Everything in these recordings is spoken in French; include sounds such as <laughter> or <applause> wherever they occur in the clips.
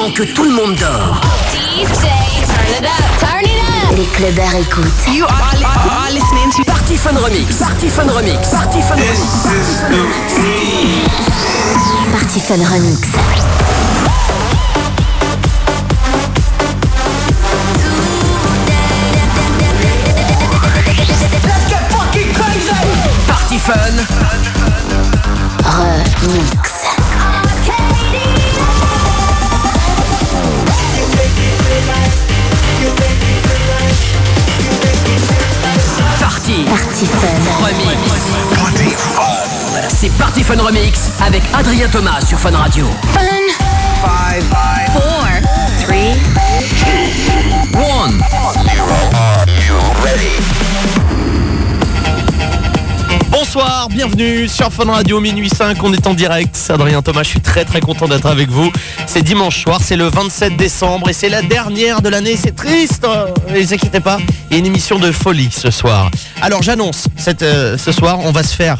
pendant que tout le monde dort. DJ, turn it up, turn it up. Les clubbers écoutent. You are, are listening to Party Fun Remix. Party Fun Remix. Party Fun Remix. Party Fun Remix. Party Fun. Remix. Party Party Fun. Remix. C'est Party Fun Remix avec Adrien Thomas sur Fun Radio. Four, three, One. Bonsoir, bienvenue sur Fun Radio minuit 5, on est en direct, c'est Adrien Thomas, je suis très très content d'être avec vous. C'est dimanche soir, c'est le 27 décembre et c'est la dernière de l'année, c'est triste, hein, ne vous inquiétez pas, a une émission de folie ce soir. Alors j'annonce, euh, ce soir on va se faire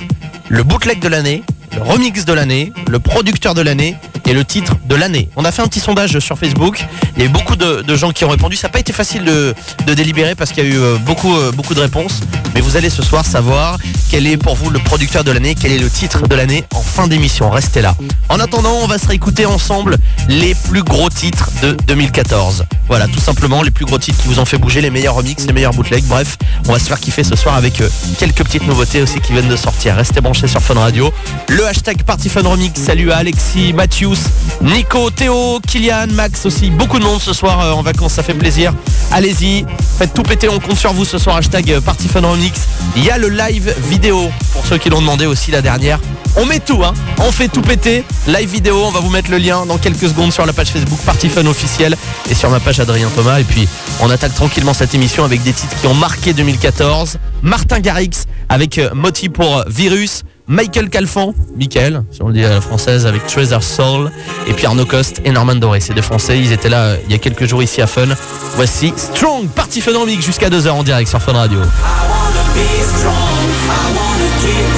le bootleg de l'année, le remix de l'année, le producteur de l'année et le titre de l'année. On a fait un petit sondage sur Facebook. Il y a eu beaucoup de, gens qui ont répondu. Ça n'a pas été facile de, de délibérer parce qu'il y a eu euh, beaucoup, euh, beaucoup de réponses. Mais vous allez ce soir savoir quel est pour vous le producteur de l'année, quel est le titre de l'année? En fin d'émission. Restez là. En attendant, on va se réécouter ensemble les plus gros titres de 2014. Voilà, tout simplement les plus gros titres qui vous ont fait bouger, les meilleurs remixes, les meilleurs bootlegs. Bref, on va se faire kiffer ce soir avec euh, quelques petites nouveautés aussi qui viennent de sortir. Restez branchés sur Fun Radio. Le hashtag Party Fun Remix. Salut à Alexis, Mathius, Nico, Théo, Kylian, Max aussi. Beaucoup de monde ce soir euh, en vacances, ça fait plaisir. Allez-y, faites tout péter, on compte sur vous ce soir. Hashtag euh, Party Fun Remix. Il y a le live vidéo pour ceux qui l'ont demandé aussi la dernière. On met tout, hein. On fait tout péter. Live vidéo, on va vous mettre le lien dans quelques secondes sur la page Facebook Party Fun officielle et sur ma page Adrien Thomas. Et puis, on attaque tranquillement cette émission avec des titres qui ont marqué 2014. Martin Garrix avec euh, Moti pour euh, Virus. Michael Calfan, Michael, si on le dit à la française, avec Treasure Soul. Et puis Arnaud Coste et Norman Doré. C'est des Français. Ils étaient là euh, il y a quelques jours ici à Fun. Voici Strong, Party Fun Remix jusqu'à 2h en direct sur Fun Radio. Jesus.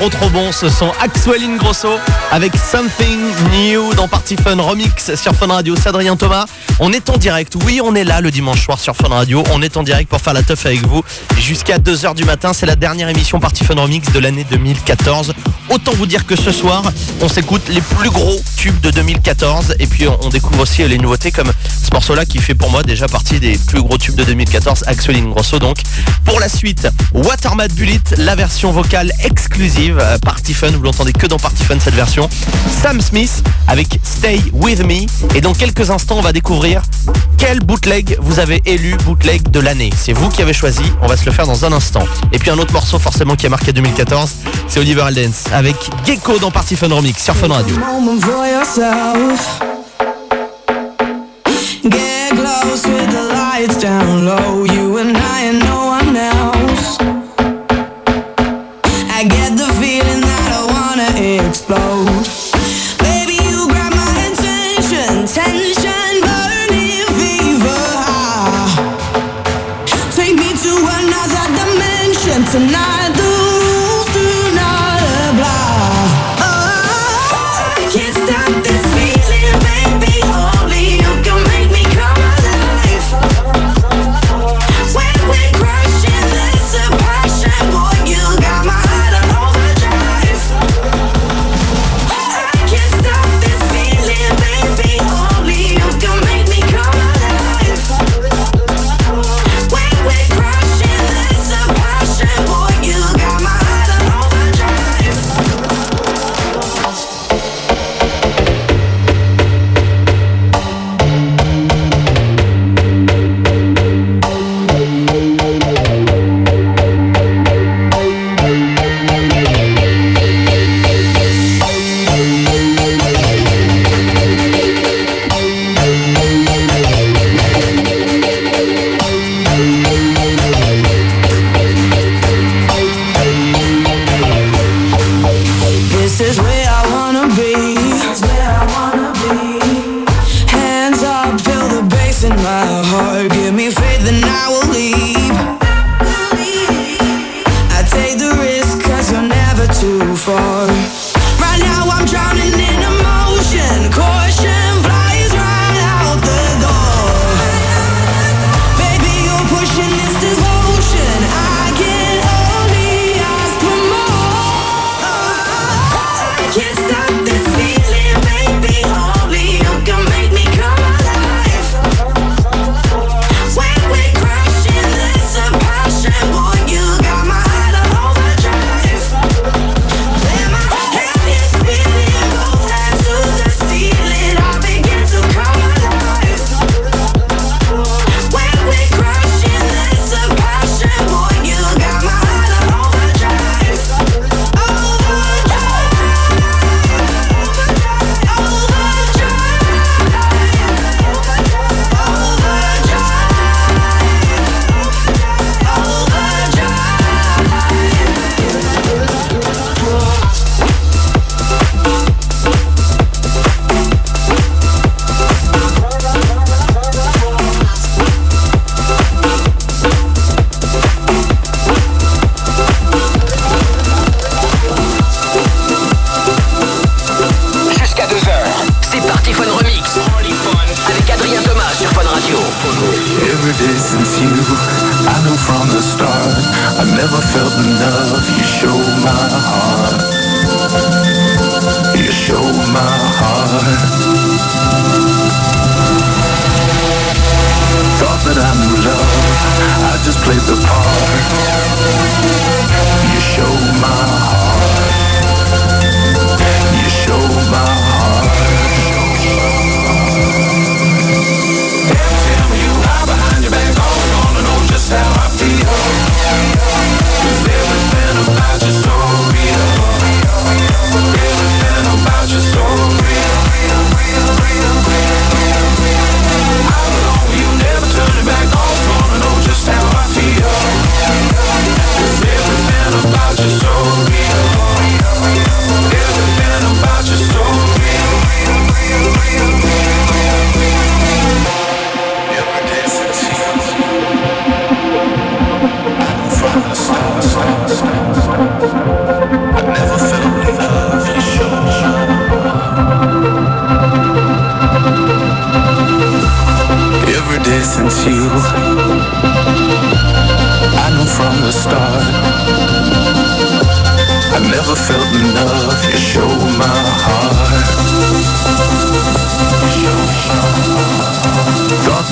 trop trop bon ce son. Axweline Grosso avec Something New dans Party Fun Remix sur Fun Radio. Adrien Thomas. On est en direct. Oui, on est là le dimanche soir sur Fun Radio. On est en direct pour faire la teuf avec vous jusqu'à 2h du matin. C'est la dernière émission Party Fun Remix de l'année 2014. Autant vous dire que ce soir, on s'écoute les plus gros tubes de 2014 et puis on découvre aussi les nouveautés comme ce morceau-là qui fait pour moi déjà partie des plus gros tubes de 2014, Axel Grosso donc. Pour la suite, Watermat Bullet, la version vocale exclusive, euh, Party Fun, vous l'entendez que dans Party Fun cette version. Sam Smith avec Stay With Me. Et dans quelques instants, on va découvrir quel bootleg vous avez élu bootleg de l'année. C'est vous qui avez choisi, on va se le faire dans un instant. Et puis un autre morceau forcément qui a marqué 2014, c'est Oliver Aldens avec Gecko dans Party Fun Remix sur Fun Radio. house with the lights down low.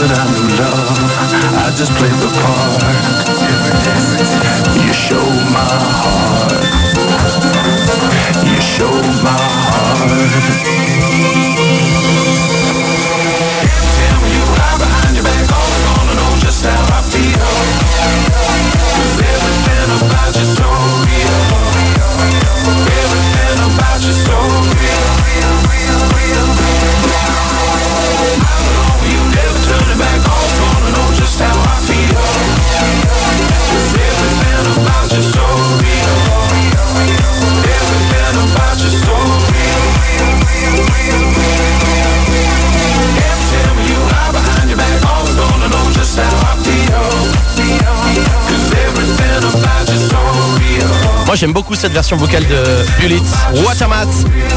that I knew love. I just played the part. You showed my heart. Cette version vocale de Bullet Watermat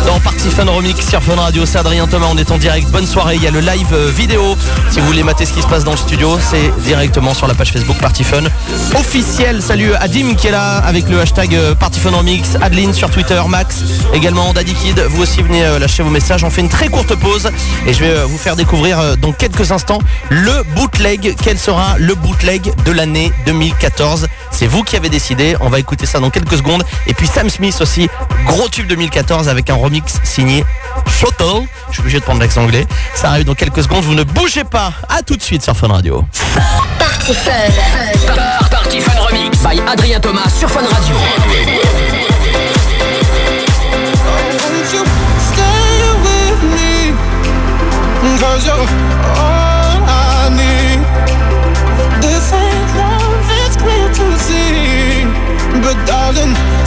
dans Party Fun Remix sur Fun Radio. C'est Adrien Thomas, on est en direct. Bonne soirée. Il y a le live euh, vidéo. Si vous voulez mater ce qui se passe dans le studio, c'est directement sur la page Facebook Party Fun officiel. Salut Adim qui est là avec le hashtag euh, Party Fun Remix. Adeline sur Twitter, Max également, Daddy Kid. Vous aussi venez euh, lâcher vos messages. On fait une très courte pause et je vais vous faire découvrir dans quelques instants le bootleg. Quel sera le bootleg de l'année 2014 C'est vous qui avez décidé. On va écouter ça dans quelques secondes. Et puis Sam Smith aussi, gros tube 2014 avec un remix signé Shuttle. Je suis obligé de prendre l'accent anglais. Ça arrive dans quelques secondes. Vous ne bougez pas. À tout de suite sur Fun Radio. Party Fun. Par- Party Fun Remix by Adrien Thomas sur Fun Radio. Cause you're falling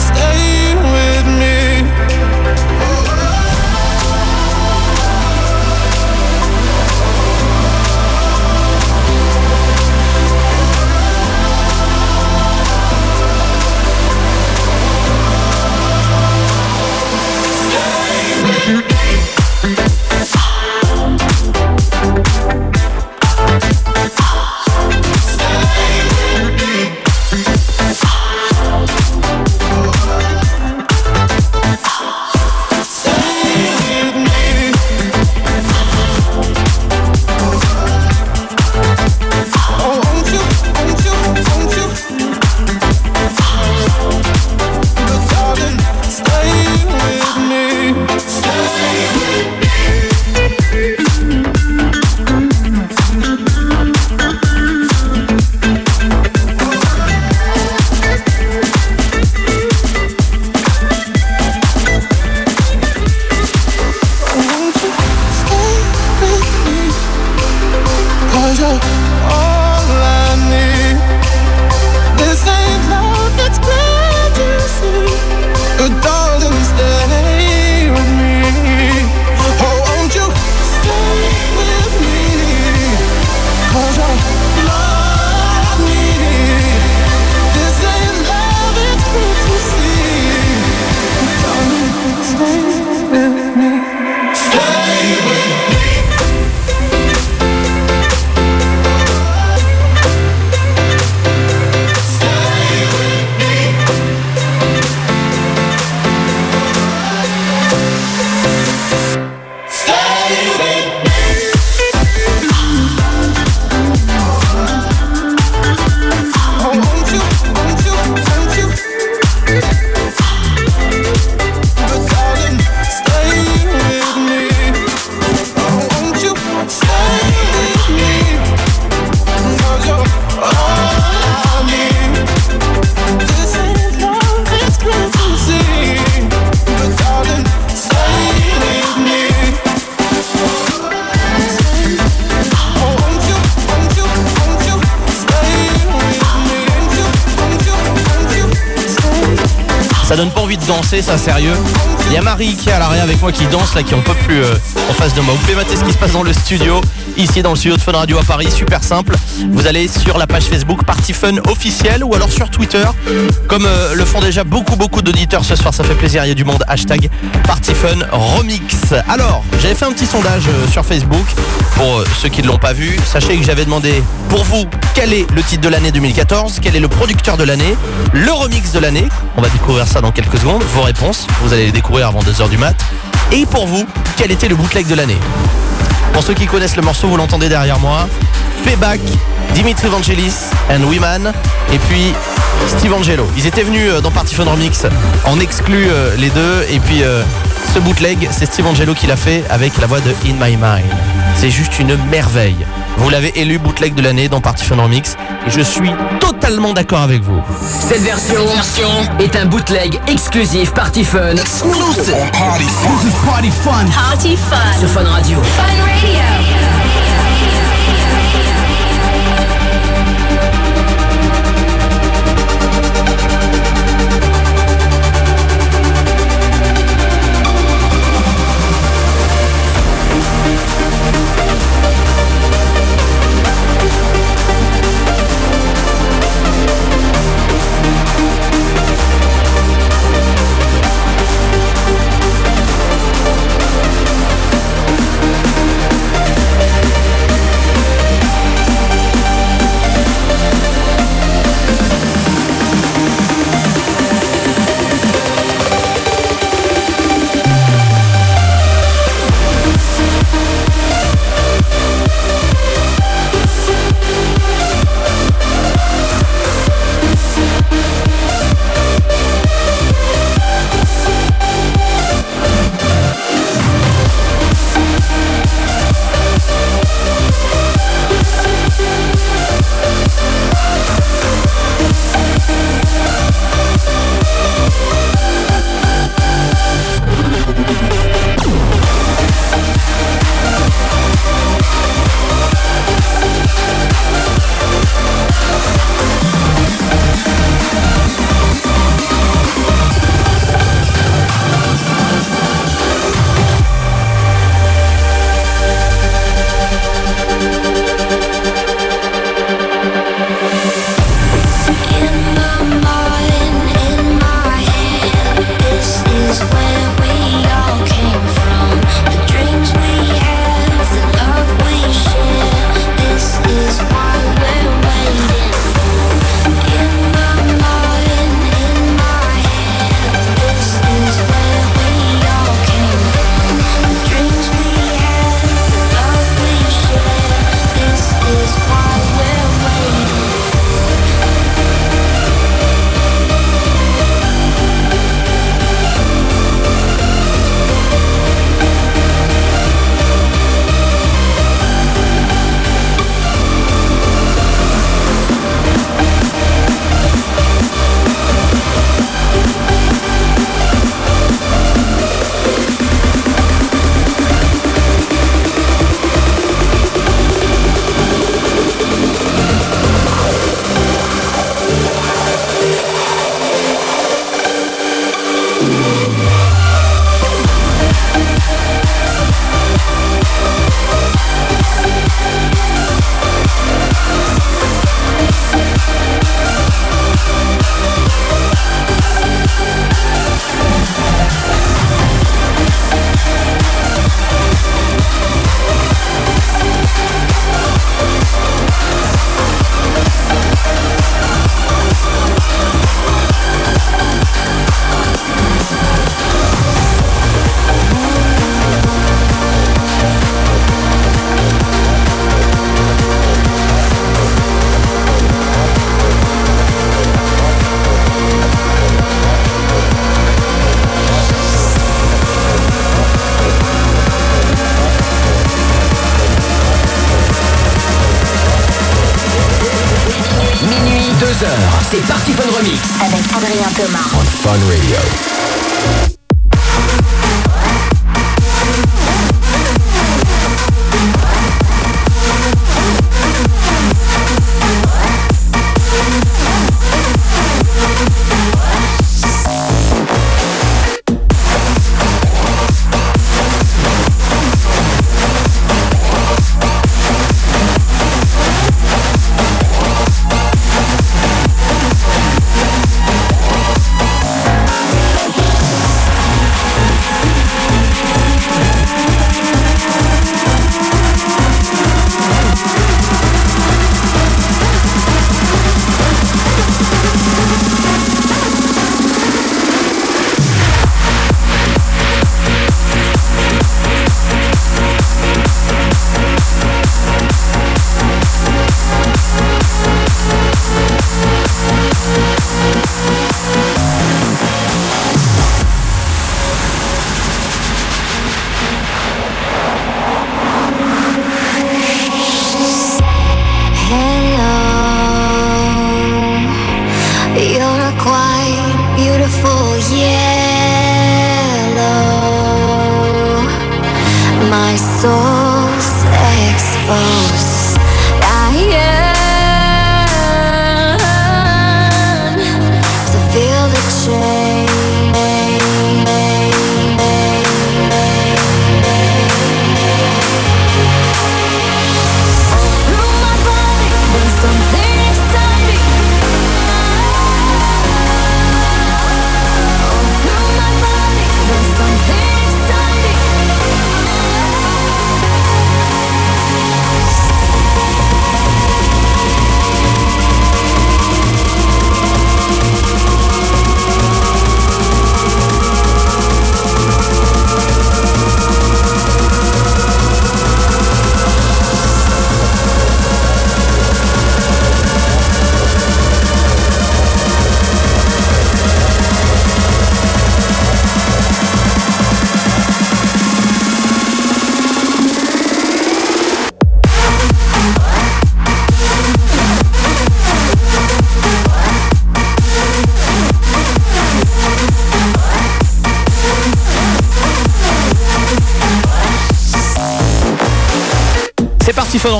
ça sérieux. Il y a Marie qui est à l'arrière avec moi qui danse là, qui en peut plus euh, en face de moi. Vous pouvez mater ce qui se passe dans le studio, ici dans le studio de Fun Radio à Paris, super simple. Vous allez sur la page Facebook Party Fun officielle ou alors sur Twitter, comme euh, le font déjà beaucoup beaucoup d'auditeurs ce soir. Ça fait plaisir, il y a du monde. Hashtag Party Fun Remix. Alors, j'avais fait un petit sondage euh, sur Facebook pour ceux qui ne l'ont pas vu. Sachez que j'avais demandé pour vous quel est le titre de l'année 2014, quel est le producteur de l'année, le remix de l'année? On va découvrir ça dans quelques secondes. Vos réponses, vous allez les découvrir avant 2h du mat. Et pour vous, quel était le bootleg de l'année? Pour ceux qui connaissent le morceau, vous l'entendez derrière moi. Payback Dimitri Vangelis and Wiman et puis Steve Angelo. Ils étaient venus euh, dans Party Remix en exclu euh, les deux et puis euh, ce bootleg c'est Steve Angelo qui l'a fait avec la voix de In My Mind. C'est juste une merveille. Vous l'avez élu bootleg de l'année dans Party Fun Remix et je suis totalement d'accord avec vous. Cette version, est un bootleg exclusif Party Fun Party fun. Party fun. sur Fun Radio. Fun Radio.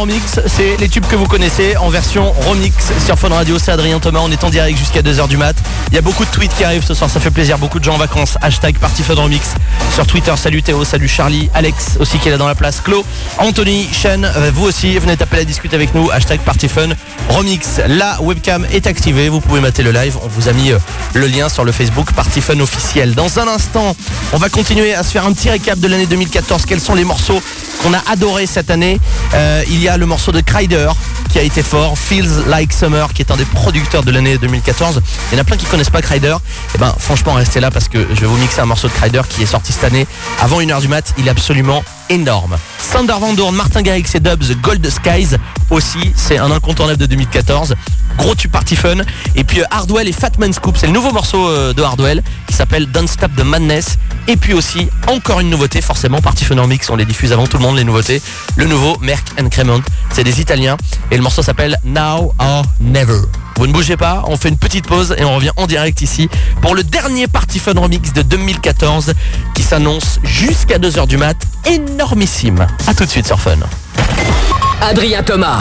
Remix, c'est les tubes que vous connaissez en version remix sur Fun Radio, c'est Adrien Thomas, on est en direct jusqu'à 2h du mat. Il y a beaucoup de tweets qui arrivent ce soir, ça fait plaisir, beaucoup de gens en vacances, hashtag Party Fun sur Twitter, salut Théo, salut Charlie, Alex aussi qui est là dans la place, Clo, Anthony, Shen, euh, vous aussi, venez taper la discute avec nous, hashtag Party Fun. La webcam est activée, vous pouvez mater le live, on vous a mis euh, le lien sur le Facebook Party Fun officiel. Dans un instant, on va continuer à se faire un petit récap de l'année 2014, quels sont les morceaux qu'on a adoré cette année. Euh, il y a le morceau de Kryder qui a été fort, Feels Like Summer, qui est un des producteurs de l'année 2014. Il y en a plein qui connaissent pas Kryder. Et ben franchement restez là parce que je vais vous mixer un morceau de Kryder qui est sorti cette année avant 1h du mat. Il est absolument énorme. Sander Van Doorn, Martin Garrix et Dubs, Gold Skies aussi, c'est un incontournable de 2014. Gros tube party fun. Et puis euh, Hardwell et Fatman Scoop, c'est le nouveau morceau euh, de Hardwell qui s'appelle Don't Stop the Madness. Et puis aussi, encore une nouveauté, forcément, Party Fun en mix, on les diffuse avant tout le monde, les nouveautés. Le nouveau Merck and c'est des Italiens. Et le morceau s'appelle Now or Never. Vous ne bougez pas, on fait une petite pause et on revient en direct ici pour le dernier Party Fun Remix de 2014 qui s'annonce jusqu'à 2h du mat. Énormissime. A tout de suite sur Fun. Adrien Thomas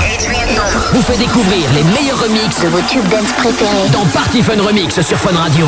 vous fait découvrir les meilleurs remixes De vos tubes dance préférés. dans Party Fun Remix sur Fun Radio.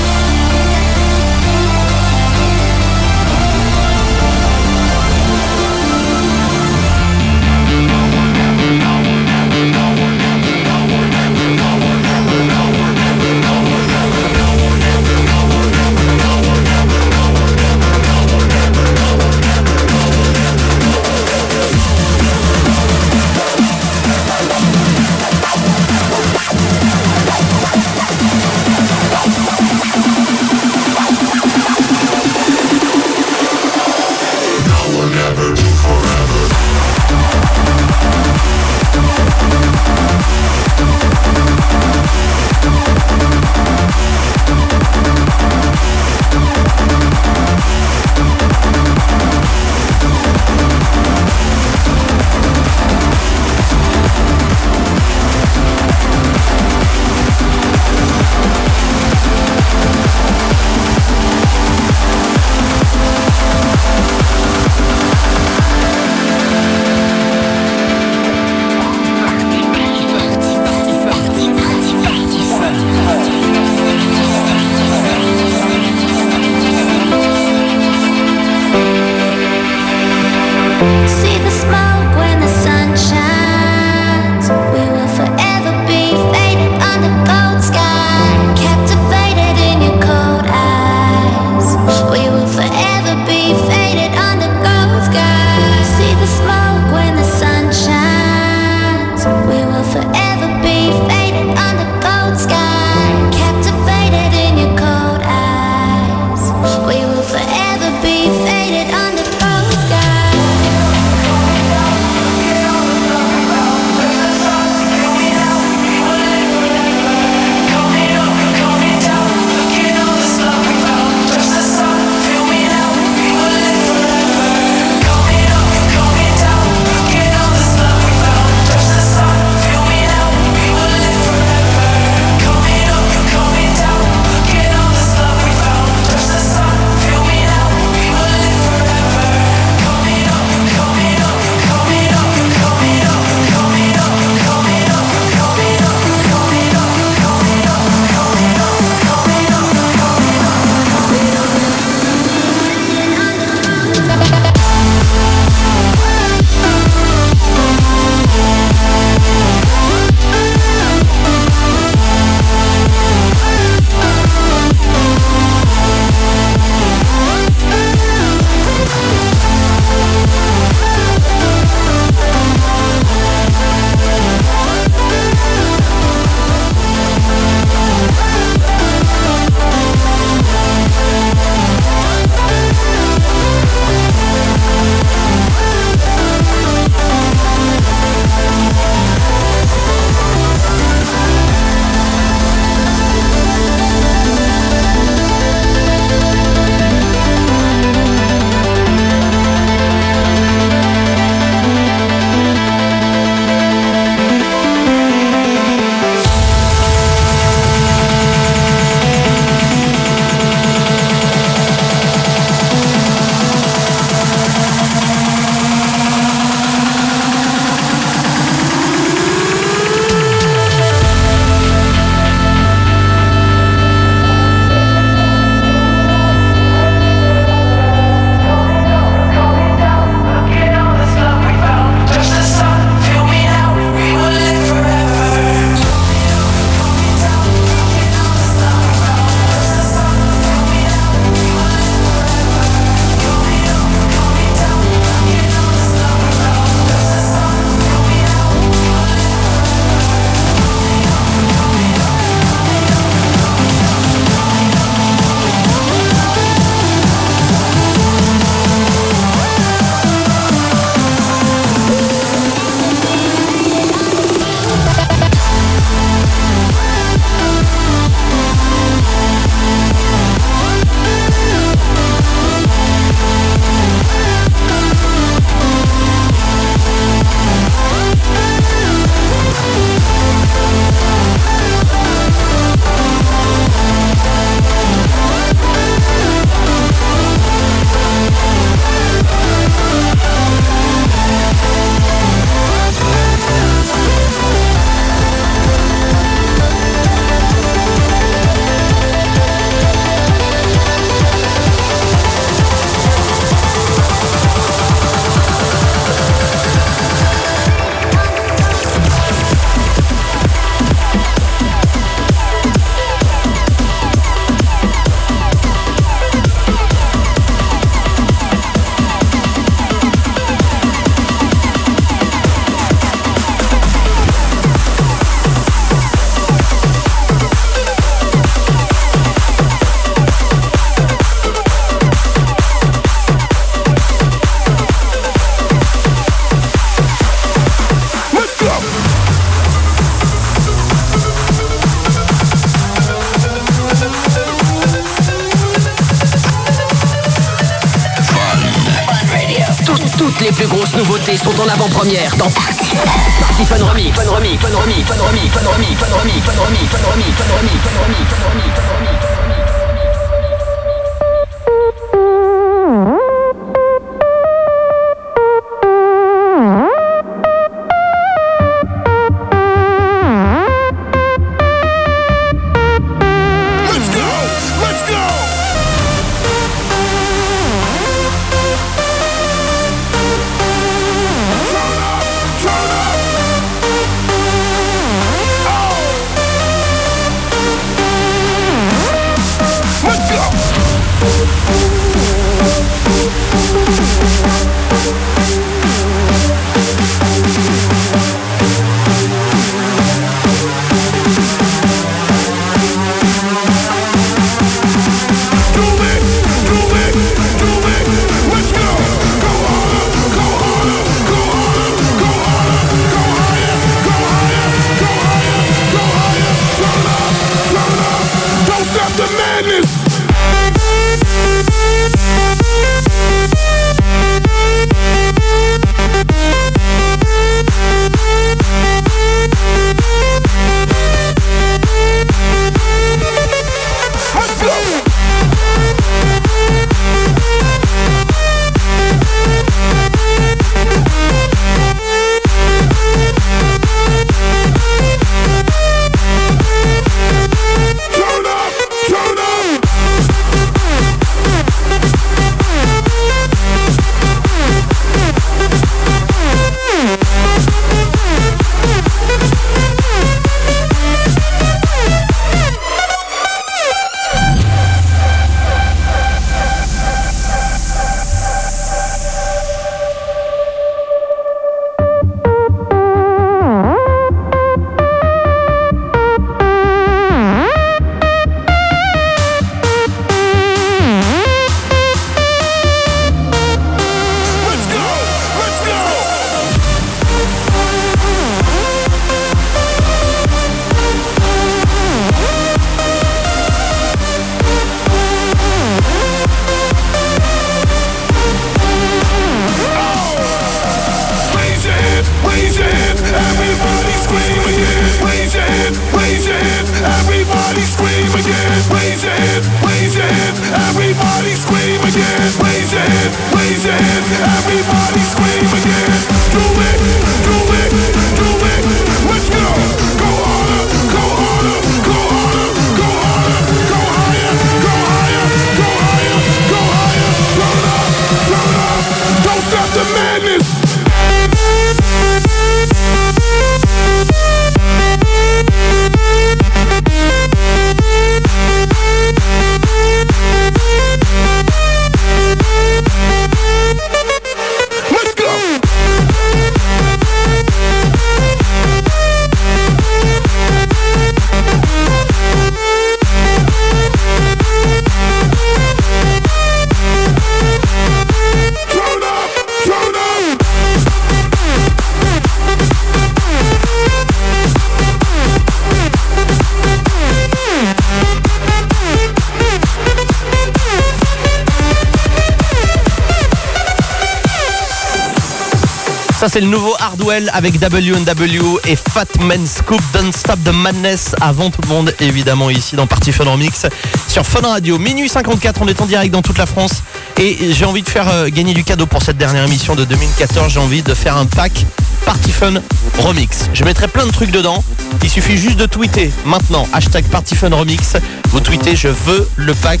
C'est le nouveau Hardwell avec W&W et Fat Man Scoop Don't Stop the Madness avant tout le monde évidemment ici dans Party Fun Remix sur Fun Radio. Minuit 54, on est en direct dans toute la France et j'ai envie de faire euh, gagner du cadeau pour cette dernière émission de 2014. J'ai envie de faire un pack Party Fun Remix. Je mettrai plein de trucs dedans. Il suffit juste de tweeter maintenant hashtag Party Fun Remix. Vous tweetez je veux le pack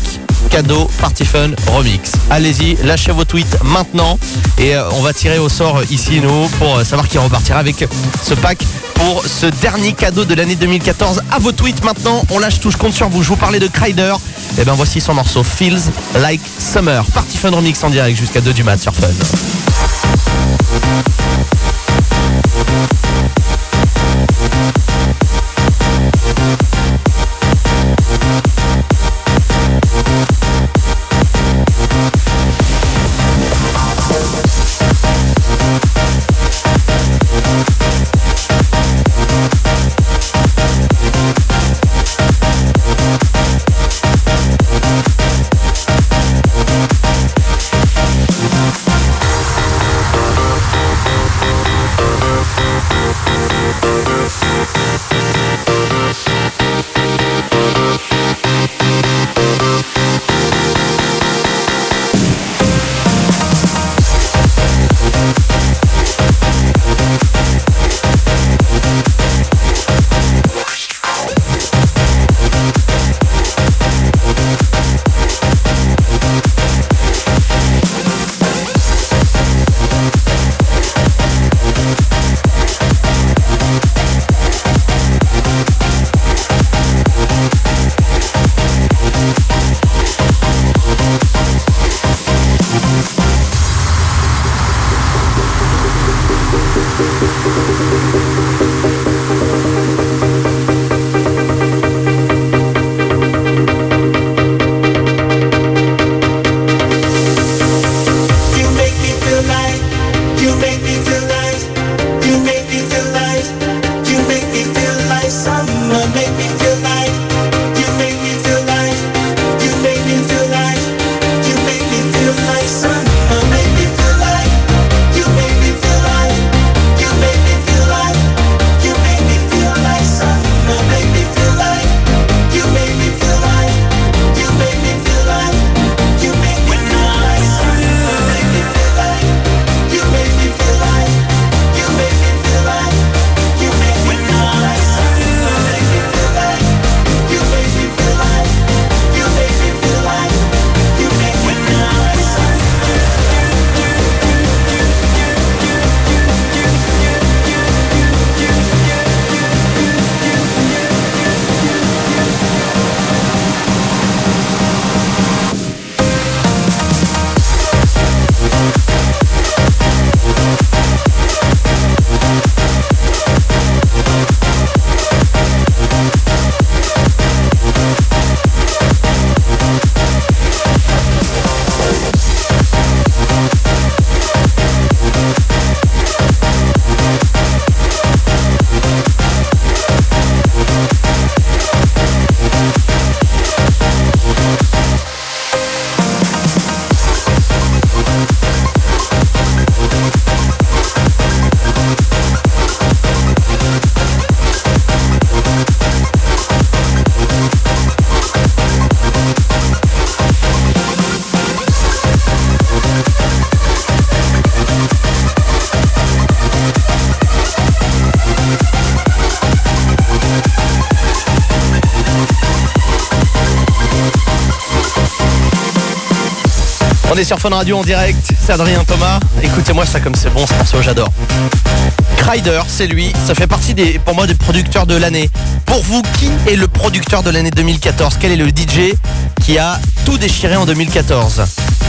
cadeau Party Fun Remix. Allez-y, lâchez vos tweets maintenant et euh, on va tirer au sort ici nous pour euh, savoir qui repartira avec ce pack pour ce dernier cadeau de l'année 2014. À vos tweets maintenant, on lâche tout, je compte sur vous. Je vous parlais de Kryder. Et ben voici son morceau Feels Like Summer. Party Fun Remix en direct jusqu'à 2 du mat sur Fun. Sur Fun Radio en direct, c'est Adrien Thomas. Écoutez-moi ça comme c'est bon, ce morceau j'adore. Kryder, c'est lui, ça fait partie des, pour moi des producteurs de l'année. Pour vous, qui est le producteur de l'année 2014 Quel est le DJ qui a tout déchiré en 2014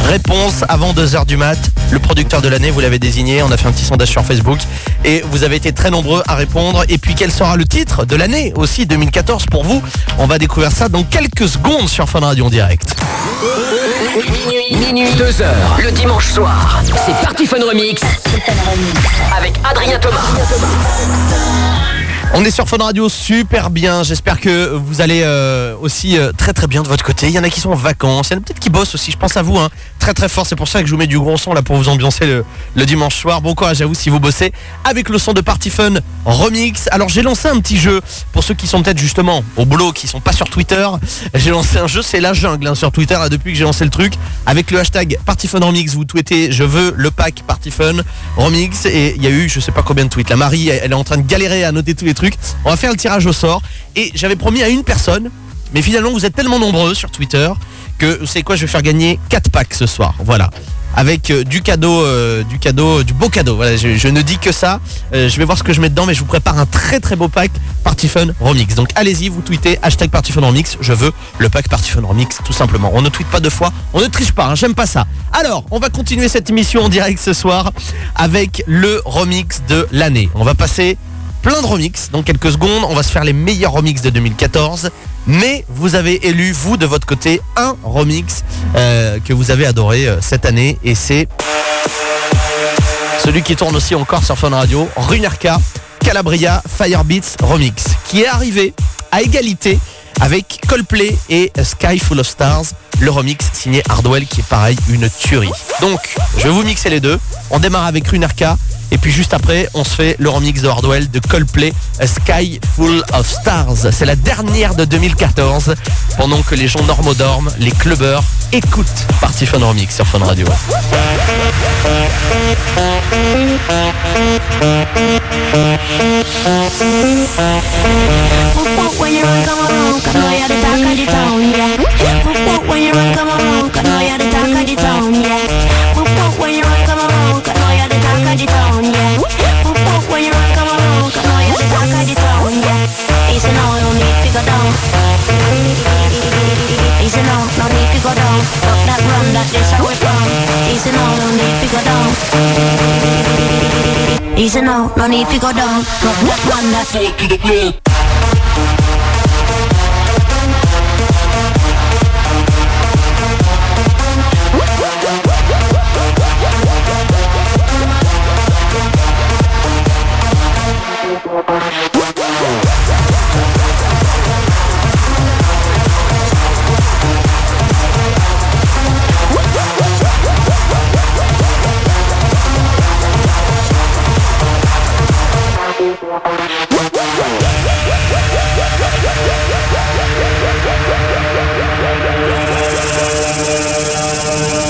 Réponse avant 2h du mat, le producteur de l'année, vous l'avez désigné, on a fait un petit sondage sur Facebook et vous avez été très nombreux à répondre. Et puis quel sera le titre de l'année aussi 2014 pour vous? On va découvrir ça dans quelques secondes sur Fun Radio en direct. Minuit, minuit, 2 heures, le dimanche soir. C'est Party Fun Remix avec Adrien Thomas. On est sur Fun Radio super bien. J'espère que vous allez euh, aussi euh, très très bien de votre côté. Il y en a qui sont en vacances, il y en a peut-être qui bossent aussi. Je pense à vous, hein. très très fort. C'est pour ça que je vous mets du gros son là pour vous ambiancer le, dimanche soir. Bon courage à vous si vous bossez avec le son de Party Fun Remix. Alors j'ai lancé un petit jeu pour ceux qui sont peut-être justement au boulot, qui sont pas sur Twitter. J'ai lancé un jeu, c'est la jungle hein, sur Twitter depuis que j'ai lancé le truc avec le hashtag Party Fun Remix. Vous tweetez je veux le pack Party Fun Remix et il y a eu je sais pas combien de tweets. La Marie elle est en train de galérer à noter tous les On va faire le tirage au sort et j'avais promis à une personne, mais finalement vous êtes tellement nombreux sur Twitter que savez quoi, je vais faire gagner 4 packs ce soir. Voilà. Avec euh, du cadeau, euh, du cadeau, du beau cadeau. Voilà, je, ne dis que ça. Euh, je vais voir ce que je mets dedans, mais je vous prépare un très très beau pack Party Fun Remix. Donc allez-y, vous tweetez hashtag Party Fun Remix. Je veux le pack Party Fun Remix, tout simplement. On ne tweete pas deux fois, on ne triche pas. hein, J'aime pas ça. Alors, on va continuer cette émission en direct ce soir avec le remix de l'année. On va passer plein de remix dans quelques secondes. On va se faire les meilleurs remix de 2014. Mais vous avez élu, vous, de votre côté, un remix euh, que vous avez adoré euh, cette année. Et c'est celui qui tourne aussi encore sur Fun Radio, Runerka, Calabria, Firebeats Remix, qui est arrivé à égalité avec Coldplay et Sky Full of Stars, le remix signé Hardwell qui est pareil une tuerie. Donc, je vais vous mixer les deux. On démarre avec Runerka et puis juste après, on se fait le remix de Hardwell de Coldplay, Sky Full of Stars. C'est la dernière de 2014. Pendant que les gens normaux dorment, les clubbers écoutent Party Fun Remix sur Fun Radio. You're the the town, yeah. When you run, come around, cause now you're the talk of the town, yeah. Easy now, no need to go down. Easy now, no need to go down. Fuck that run, that this where we from. Easy now, no need to go down. Easy now, no need to go down. Fuck that run, that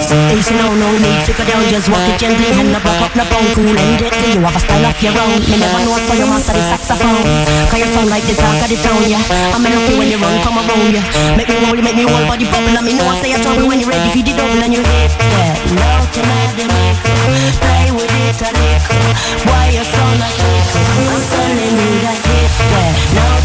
Easy now, no no need to go down Just walk it gently and no buck up, no bone. Cool and deadly, you have a style of your own. Me never know so you master the saxophone. Cause you sound like the talk of the town, yeah. I'm lucky when you run, come around, yeah. Make me roll, you make me whole body bubble. And me know I say you're trouble when you're ready for the double And you hit that Now tonight the maker Play with it a little Why you sound like I'm telling you that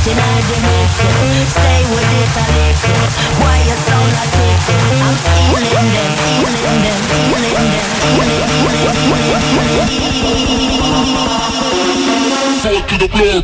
Stay with it a little. Why you so particular? I'm stealing them, stealing them, stealing them. Fuck to the floor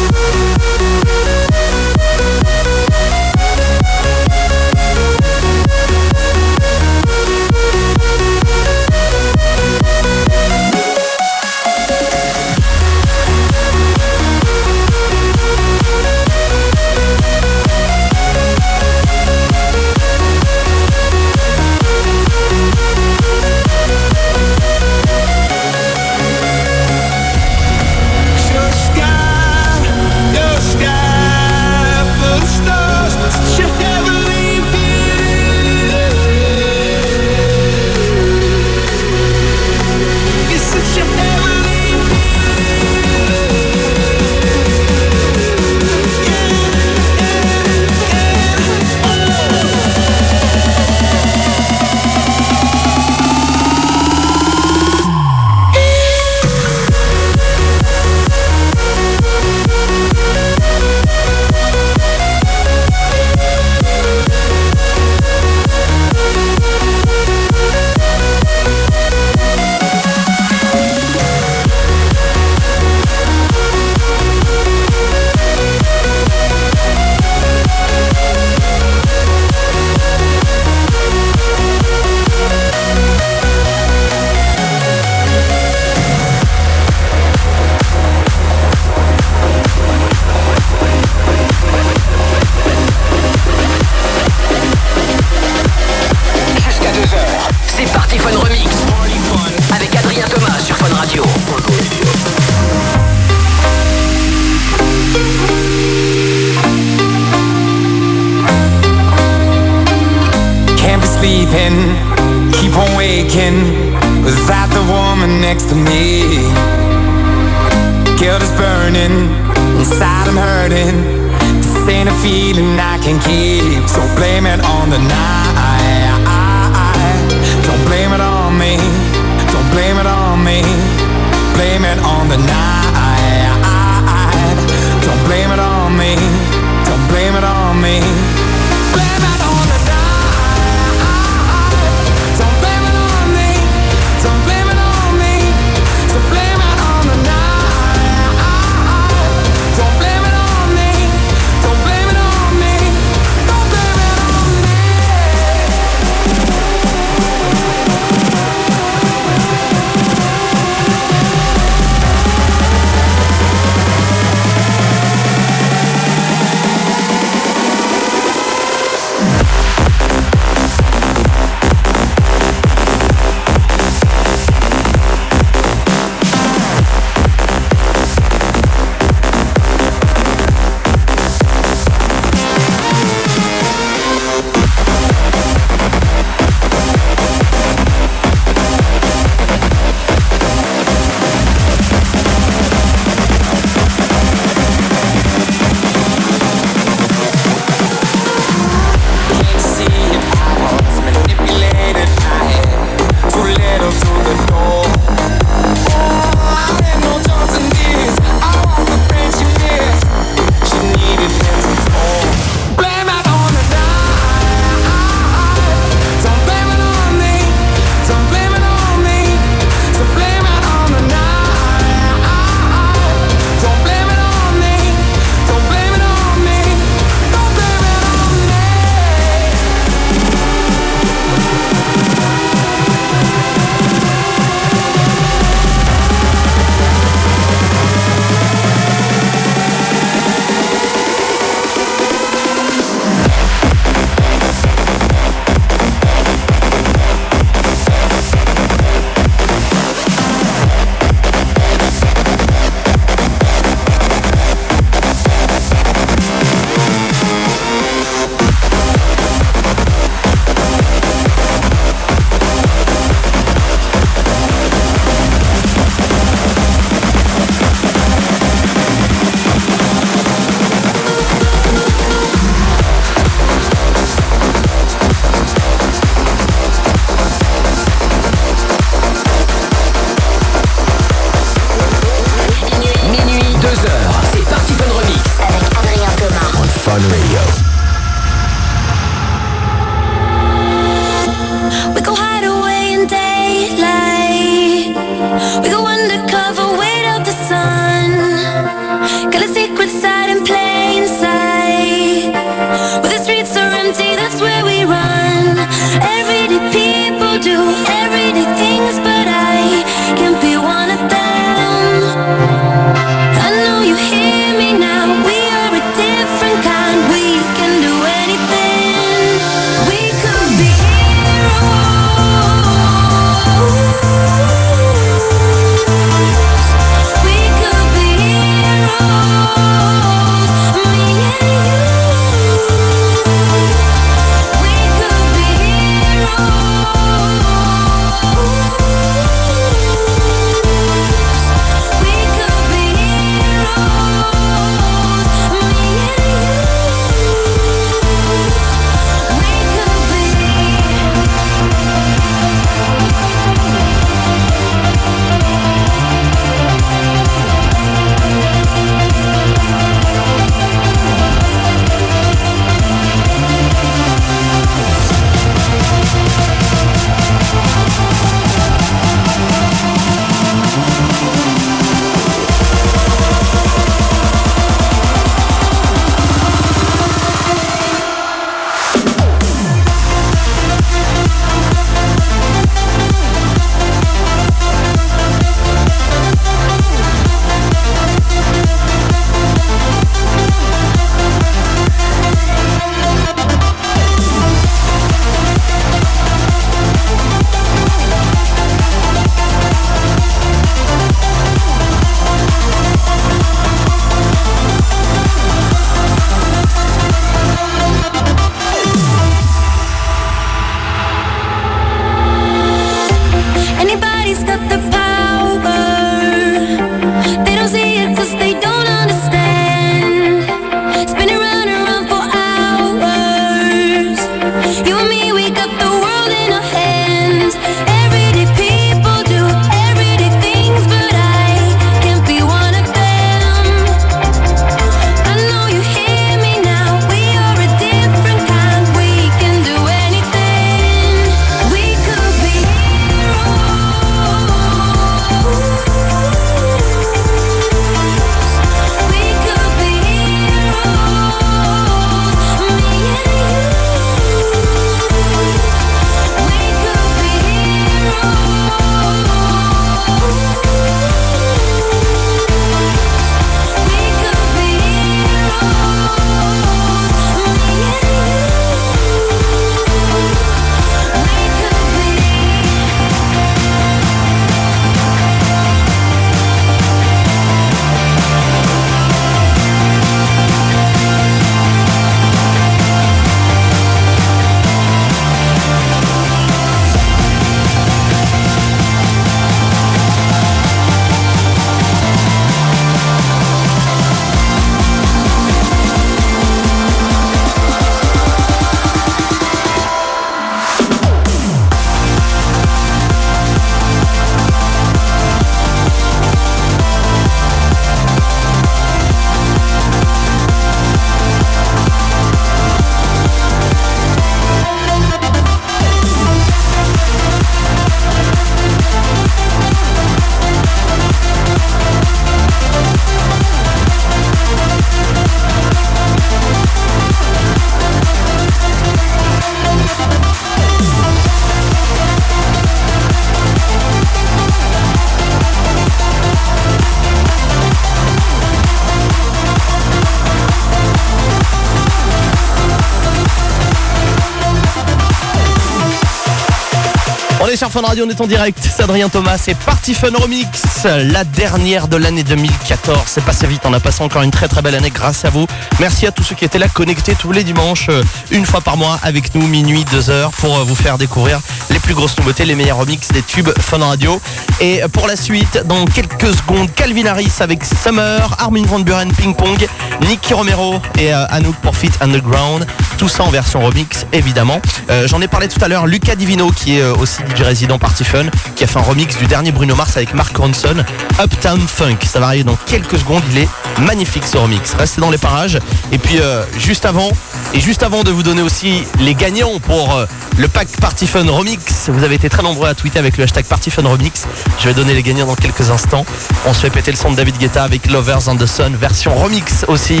Fun Radio, on est en direct. C'est Adrien Thomas, c'est Party Fun Remix, la dernière de l'année 2014. C'est passé vite, on a passé encore une très très belle année grâce à vous. Merci à tous ceux qui étaient là connectés tous les dimanches, euh, une fois par mois avec nous, minuit, deux heures, pour euh, vous faire découvrir les plus grosses nouveautés, les meilleurs remix des tubes Fun Radio. Et pour la suite, dans quelques secondes, Calvin Harris avec Summer, Armin Van Buren Ping Pong, Nicky Romero et euh, Anouk pour Fit Underground. Tout ça en version remix, évidemment. Euh, J'en ai parlé tout à l'heure, Lucas Divino, qui est euh, aussi DJ résident Party Fun, qui a fait un remix du dernier Bruno Mars avec Mark Ronson, Uptown Funk. Ça va arriver dans quelques secondes. Il est magnifique ce remix. Restez dans les parages. Et puis euh, juste avant, et juste avant de vous donner aussi les gagnants pour euh, le pack Party Fun Remix, vous avez été très nombreux à tweeter avec le hashtag Party Fun Remix. Je vais donner les gagnants dans quelques instants. On se fait péter le son de David Guetta avec Lovers on the Sun, version remix aussi.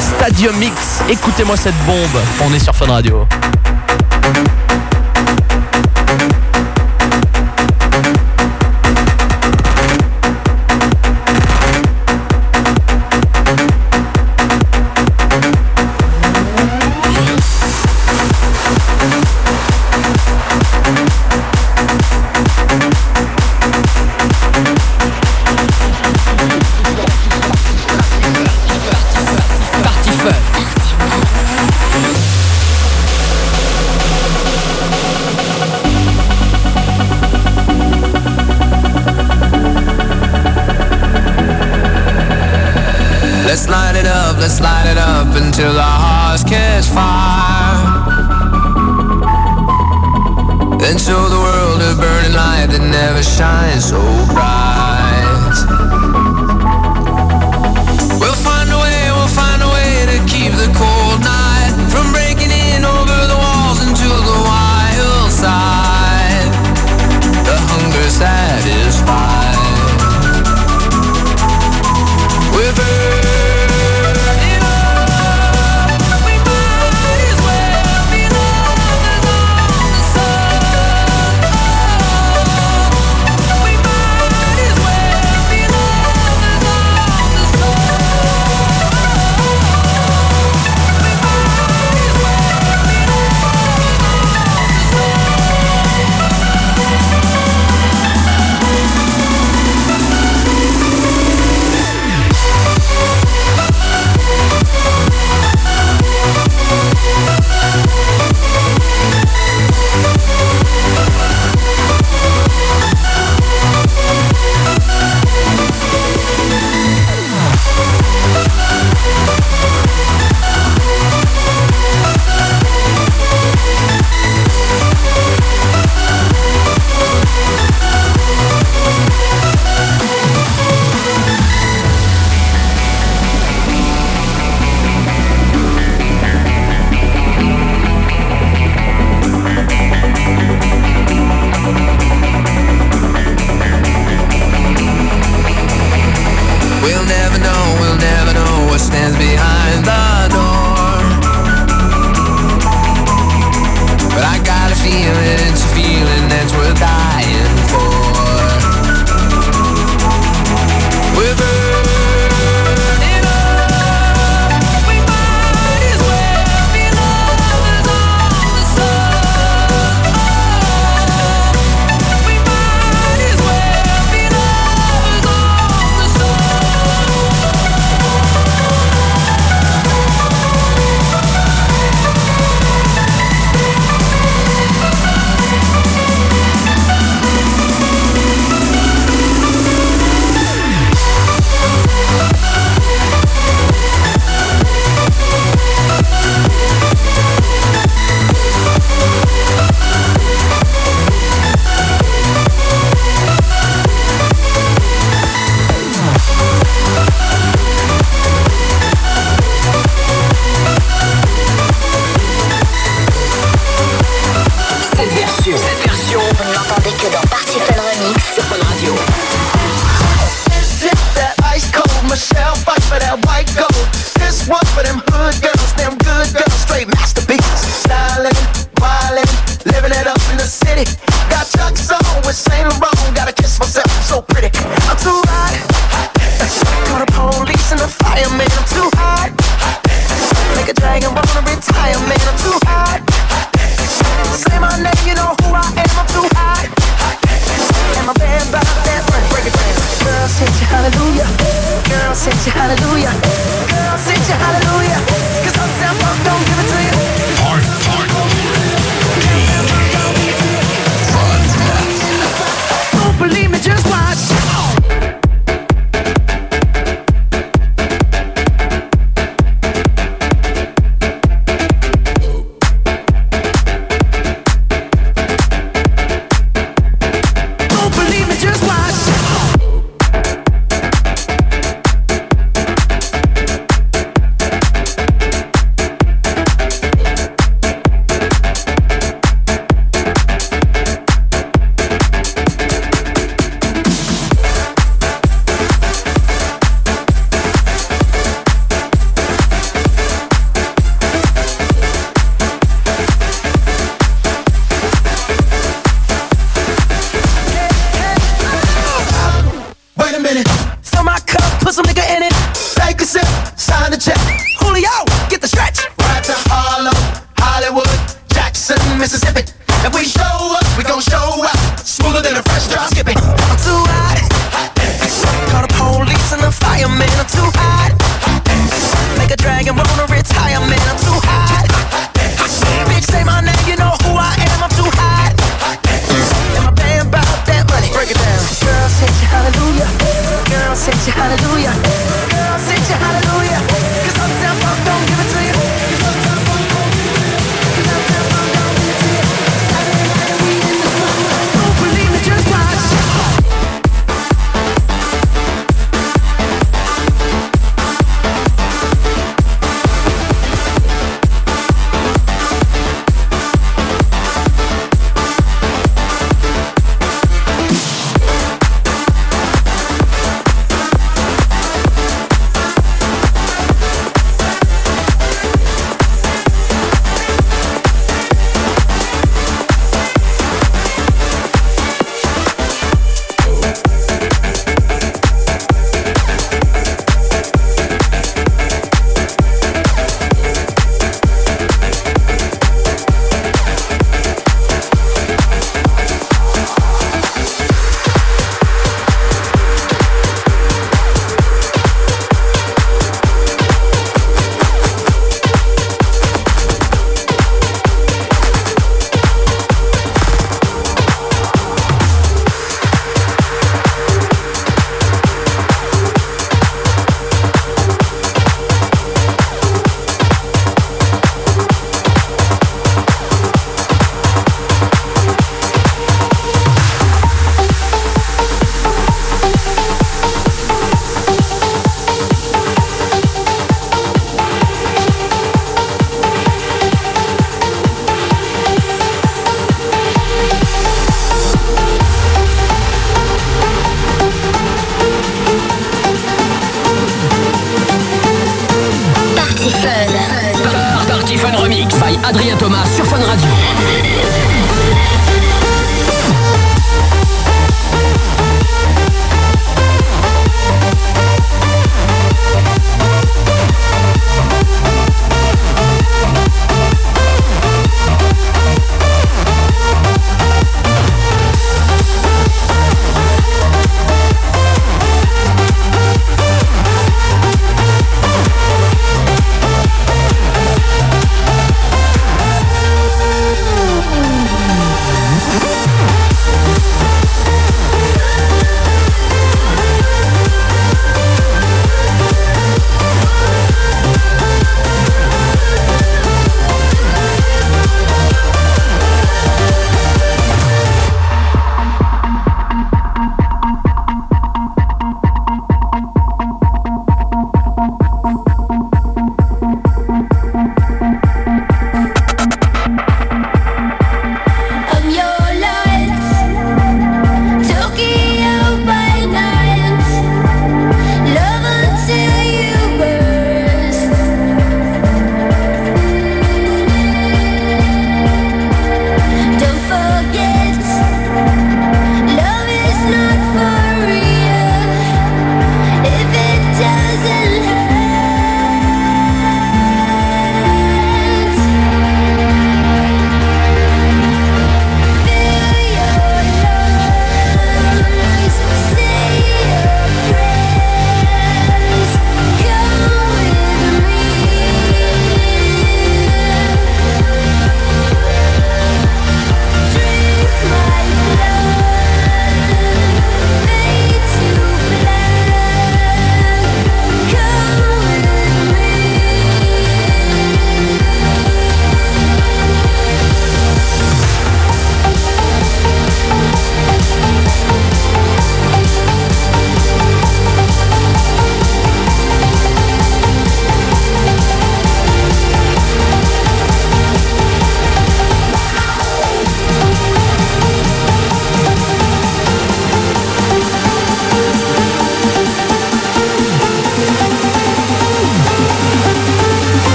Stadium Mix. Écoutez-moi cette bombe. On est sur Fun Radio. Until our hearts catch fire. Then show the world a burning light that never shines so bright.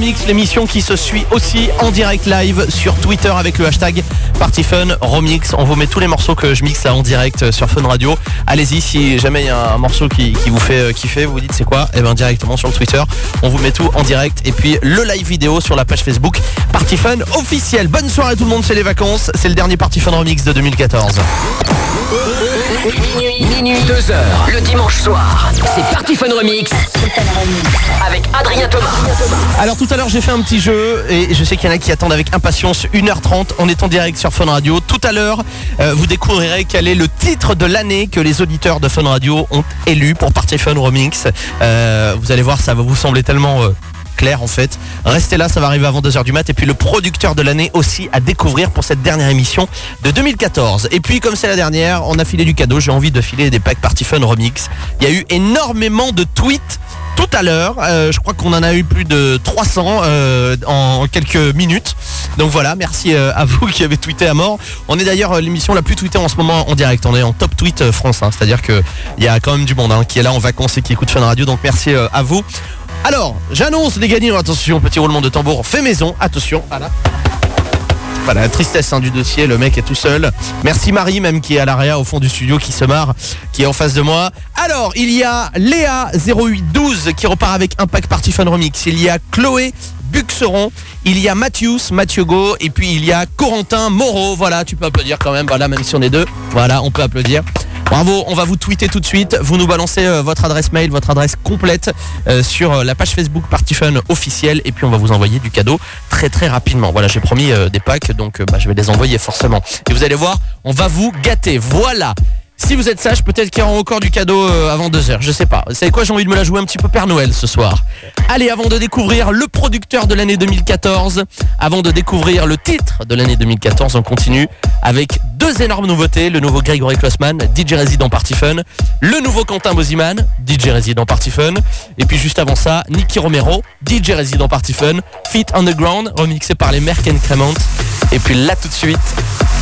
L'émission qui se suit aussi en direct live sur Twitter avec le hashtag Party Fun Remix. On vous met tous les morceaux que je mixe là en direct sur Fun Radio. Allez-y, si jamais il y a un morceau qui, qui vous fait euh, kiffer, vous vous dites c'est quoi Et bien directement sur le Twitter, on vous met tout en direct. Et puis le live vidéo sur la page Facebook Party Fun officiel. Bonne soirée tout le monde, c'est les vacances. C'est le dernier Party Fun Remix de 2014. Minuit, minuit, 2 heures, le dimanche soir. C'est Party Fun Remix avec Adrien Thomas. Alors tout à l'heure j'ai fait un petit jeu et je sais qu'il y en a qui attendent avec impatience 1h30. On est en direct sur Fun Radio. Tout à l'heure, euh, vous découvrirez quel est le titre de l'année que les auditeurs de Fun Radio ont élu pour Party Fun Remix. Euh, vous allez voir, ça va vous sembler tellement... euh, clair en fait. Restez là, ça va arriver avant 2h du mat. Et puis le producteur de l'année aussi à découvrir pour cette dernière émission de 2014. Et puis comme c'est la dernière, on a filé du cadeau. J'ai envie de filer des packs Party Fun Remix. Il y a eu énormément de tweets tout à l'heure. Euh, je crois qu'on en a eu plus de 300 euh, en quelques minutes. Donc voilà, merci euh, à vous qui avez tweeté à mort. On est d'ailleurs l'émission la plus tweetée en ce moment en direct. On est en top tweet France. hein. C'est-à-dire qu'il y a quand même du monde hein, qui est là en vacances et qui écoute Fun Radio. Donc merci à vous. Alors, j'annonce les gagnants. Attention, petit roulement de tambour fait maison. Attention, voilà. Voilà, la tristesse hein, du dossier, le mec est tout seul. Merci Marie, même qui est à l'area au fond du studio, qui se marre, qui est en face de moi. Alors, il y a Léa0812 qui repart avec un pack Party Fun Remix. Il y a Chloé Buxeron, il y a Mathius, Mathieu Go, et puis il y a Corentin Moreau. Voilà, tu peux applaudir quand même, voilà, même si on est deux. Voilà, on peut applaudir. Bravo, on va vous tweeter tout de suite. Vous nous balancez euh, votre adresse mail, votre adresse complète euh, sur euh, la page Facebook Party Fun officielle et puis on va vous envoyer du cadeau très très rapidement. Voilà, j'ai promis des packs donc bah, je vais les envoyer forcément. Et vous allez voir, on va vous gâter. Voilà. Si vous êtes sage, peut-être qu'il y aura encore du cadeau euh, avant deux heures. Je sais pas. Vous savez quoi J'ai envie de me la jouer un petit peu Père Noël ce soir. Allez, avant de découvrir le producteur de l'année 2014, avant de découvrir le titre de l'année 2014, on continue avec deux énormes nouveautés. Le nouveau Gregory Klossman, DJ résident Party Fun. Le nouveau Quentin Boziman, DJ résident Party Fun. Et puis juste avant ça, Nicky Romero, DJ résident Party Fun. Fit Underground, remixé par les Merck Cremant. Et puis là tout de suite,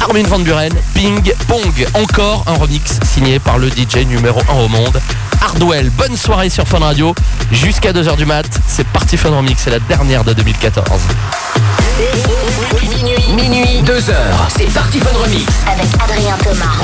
Armin Van Buren, Ping Pong. Encore un remix signé par le DJ numéro 1 au monde. Hardwell, bonne soirée sur Fun Radio. Jusqu'à 2h du mat, c'est Party Fun Remix, c'est la dernière de 2014. Minuit, minuit, 2 heures. C'est Party Fun Remix. Avec Adrien Thomas.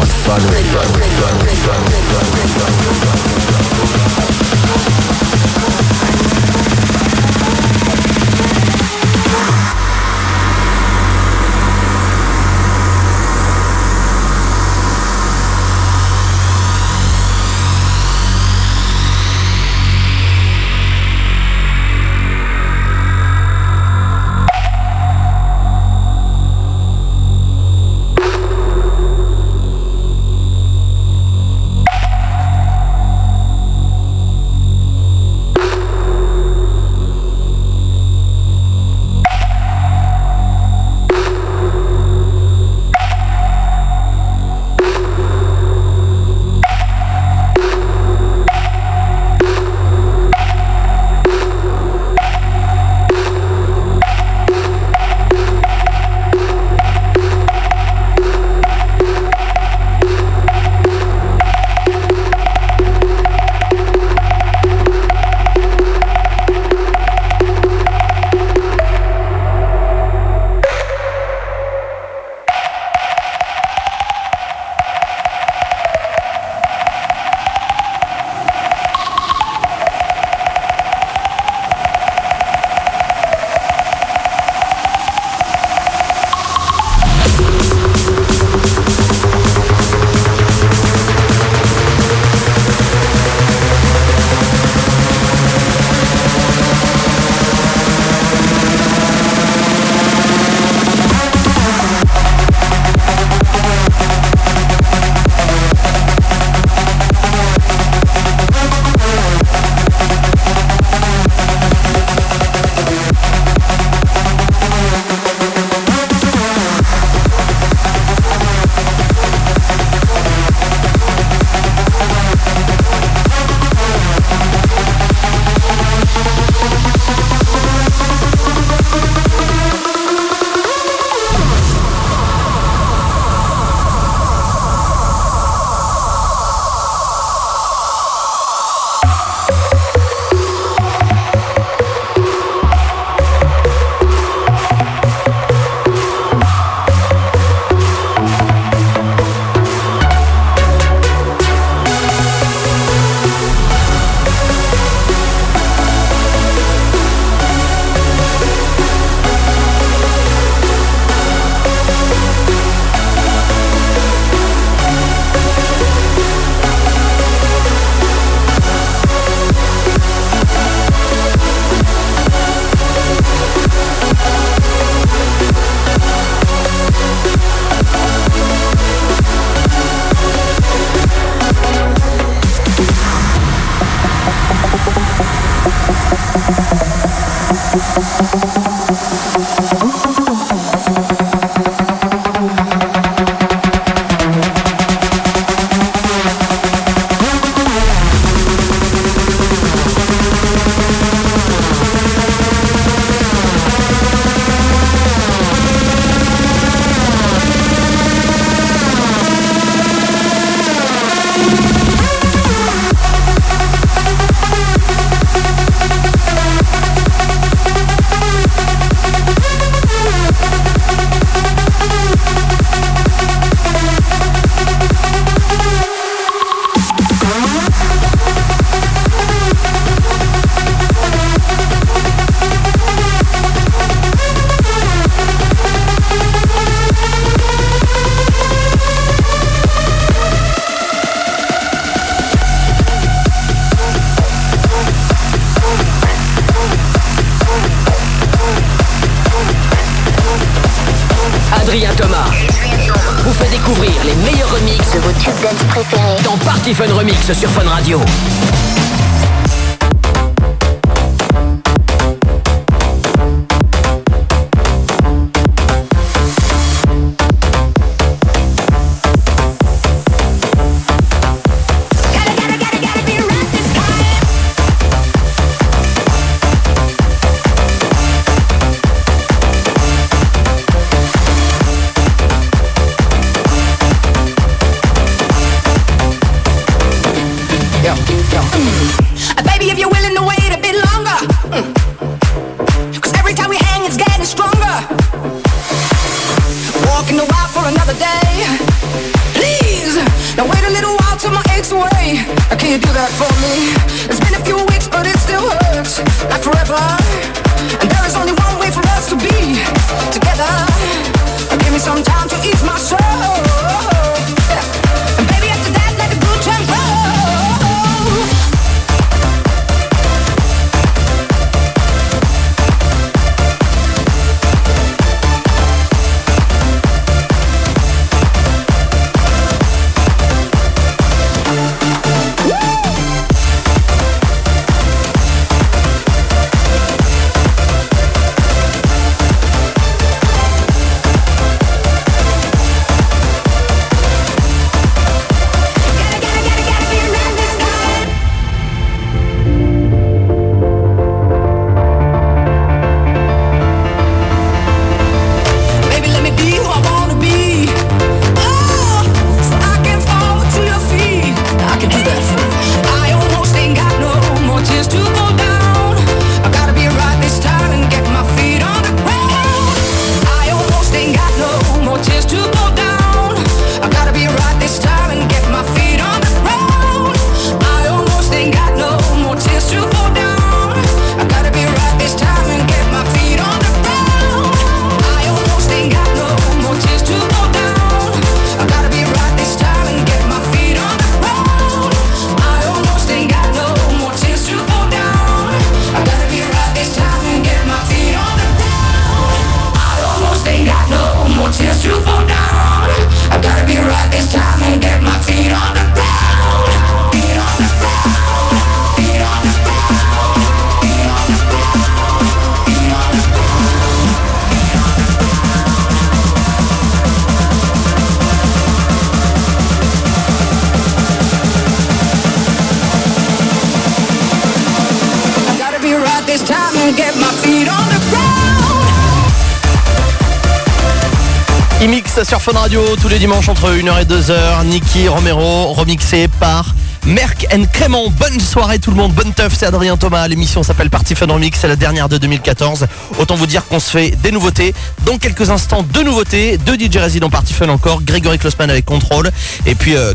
Dimanches entre 1h et 2h. Nicky Romero remixé par Merck and Crément. Bonne soirée tout le monde, bonne teuf, c'est Adrien Thomas. L'émission s'appelle Party Fun Remix, c'est la dernière de 2014. Autant vous dire qu'on se fait des nouveautés. Dans quelques instants, deux nouveautés, deux DJ résidents Party Fun encore. Grégory Klossman avec Control et puis euh,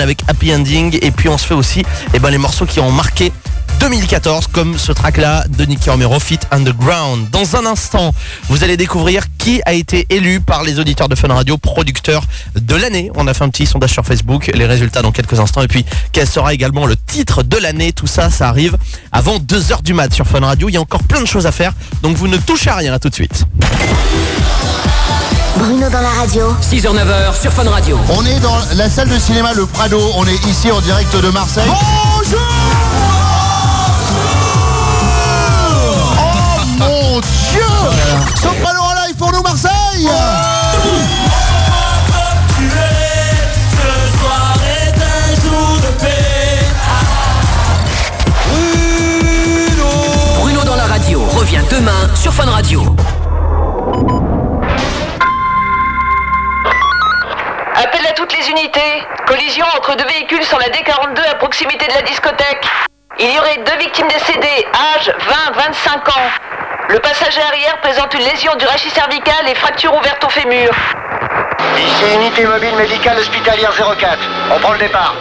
avec Happy Ending. Et puis on se fait aussi eh ben, les morceaux qui ont marqué 2014 comme ce track là de Nicky Romero Fit Underground. Dans un instant, vous allez découvrir qui a été élu par les auditeurs de Fun Radio producteur de l'année. On a fait un petit sondage sur Facebook, les résultats dans quelques instants et puis quel sera également le titre de l'année? Tout ça, ça arrive avant 2h du mat sur Fun Radio. Il y a encore plein de choses à faire, donc vous ne touchez à rien à tout de suite. Bruno dans la radio. 6h-9h sur Fun Radio. On est dans la salle de cinéma Le Prado. On est ici en direct de Marseille. Oh demain sur Fun Radio. Appel à toutes les unités. Collision entre deux véhicules sur la D42 à proximité de la discothèque. Il y aurait deux victimes décédées, âge 20-25 ans. Le passager arrière présente une lésion du rachis cervical et fracture ouverte au fémur. Ici unité mobile médicale hospitalière 04. On prend le départ.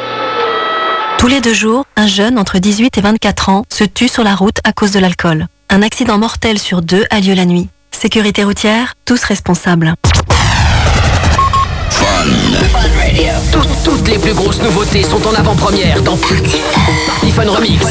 Tous les deux jours, un jeune entre 18 et 24 ans se tue sur la route à cause de l'alcool. Un accident mortel sur deux a lieu la nuit. Sécurité routière, tous responsables. Toutes, les plus grosses nouveautés sont en avant-première dans Party Fun Remix.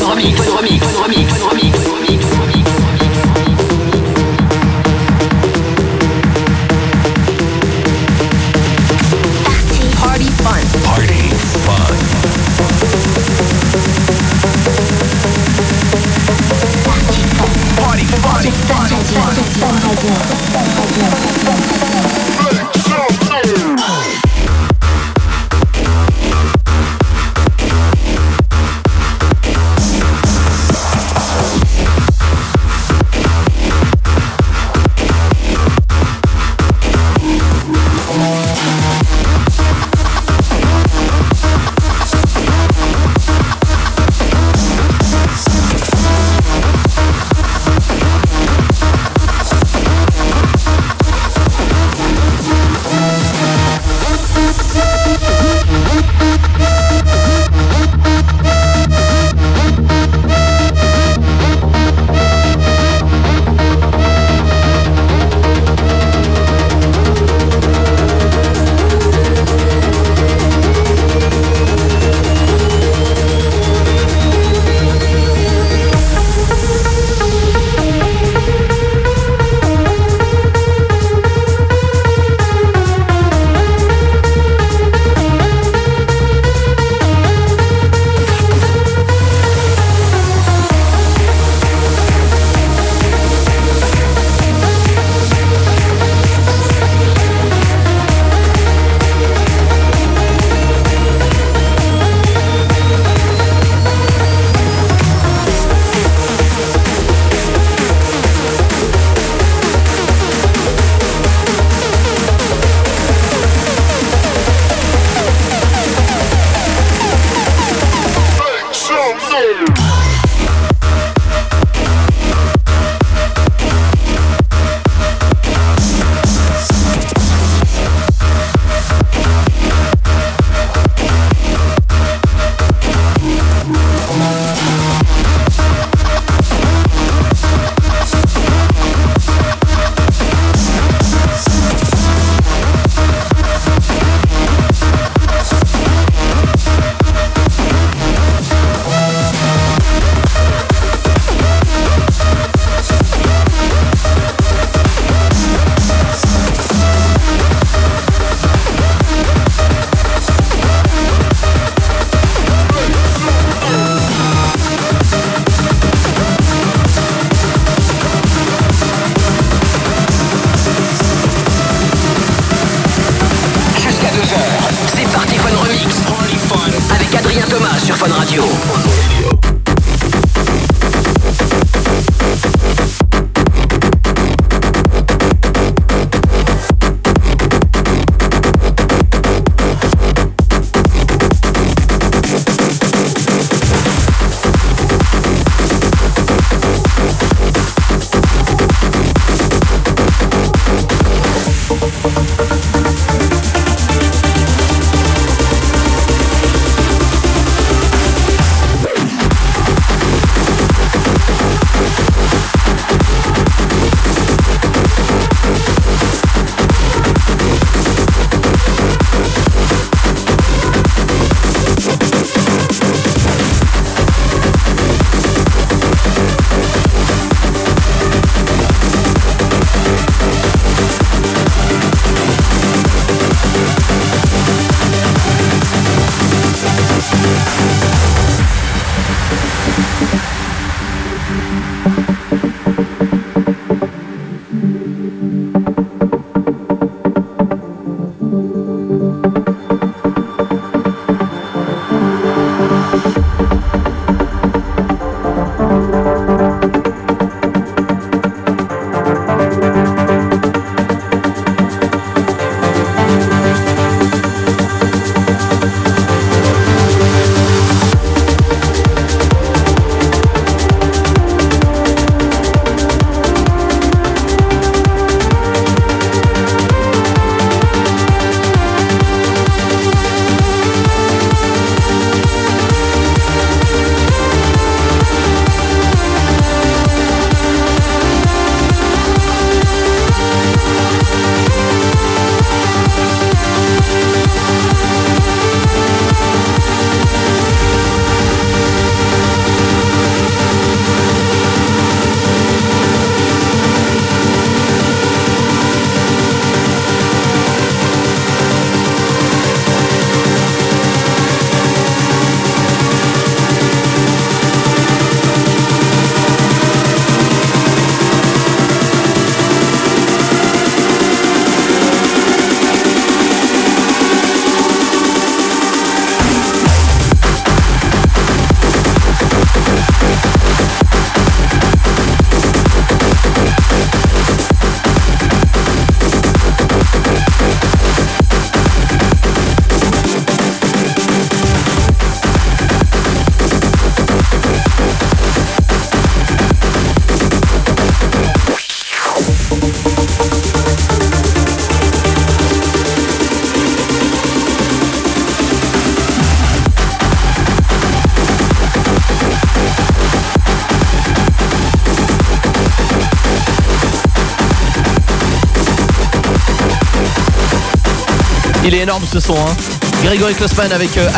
Il est énorme ce son. Hein. Grégory Klossman avec euh,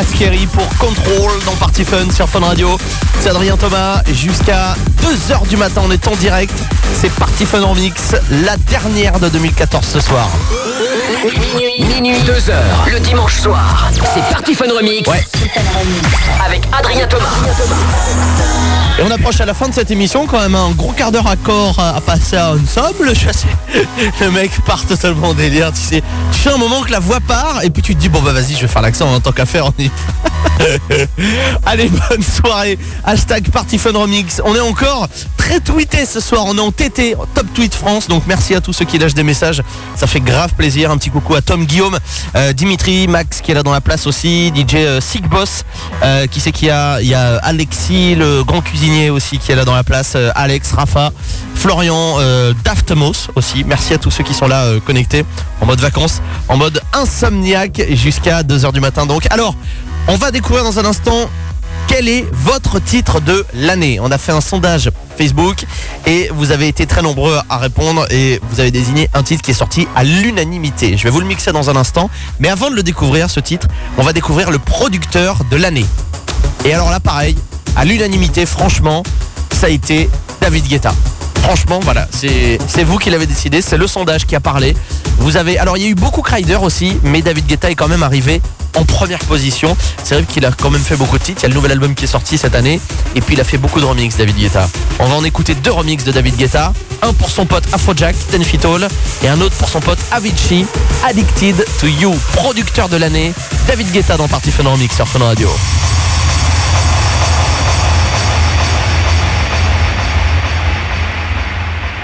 pour Control dans Party Fun sur Fun Radio. C'est Adrien Thomas jusqu'à 2h du matin. On est en direct. C'est Party Fun en mix, la dernière de 2014 ce soir. Minuit, minuit, 2h, le dimanche soir. C'est Party Fun Remix. Ouais. Avec Adrien Thomas. Et on approche à la fin de cette émission, quand même un gros quart d'heure à corps à, passer à ensemble. Je sais, <laughs> le mec part totalement en délire, tu sais. Tu fais un moment que la voix part et puis tu te dis bon bah vas-y je vais faire l'accent en tant qu'à faire. On y. <laughs> Allez bonne soirée. Hashtag Party Fun Remix. On est encore très tweeté ce soir. On est en TT, Top Tweet France. Donc merci à tous ceux qui lâchent des messages. Ça fait grave plaisir. Un petit coucou à Tom Guillaume, euh, Dimitri, Max qui est là dans la place aussi, DJ euh, Sick Boss. Euh, qui c'est qu'il y a Il y a Alexis, le grand cuisinier aussi qui est là dans la place. euh, Alex, Rafa, Florian, Daftmos aussi. Merci à tous ceux qui sont là connectés en mode vacances, en mode insomniaque jusqu'à 2h du matin. Donc alors, on va découvrir dans un instant quel est votre titre de l'année? On a fait un sondage Facebook et vous avez été très nombreux à répondre et vous avez désigné un titre qui est sorti à l'unanimité. Je vais vous le mixer dans un instant, mais avant de le découvrir, ce titre, on va découvrir le producteur de l'année. Et alors là, pareil, à l'unanimité, franchement, ça a été David Guetta. Franchement, voilà, c'est vous qui l'avez décidé, c'est le sondage qui a parlé. Vous avez, alors il y a eu beaucoup Crider aussi, mais David Guetta est quand même arrivé en première position. C'est vrai qu'il a quand même fait beaucoup de titres. Il y a le nouvel album qui est sorti cette année, et puis il a fait beaucoup de remix, David Guetta. On va en écouter deux remixes de David Guetta, un pour son pote Afrojack, Ten Feet Tall, et un autre pour son pote Avicii, Addicted to You, producteur de l'année. David Guetta dans Party Fun Remix sur Fun Radio.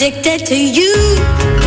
addicted to you.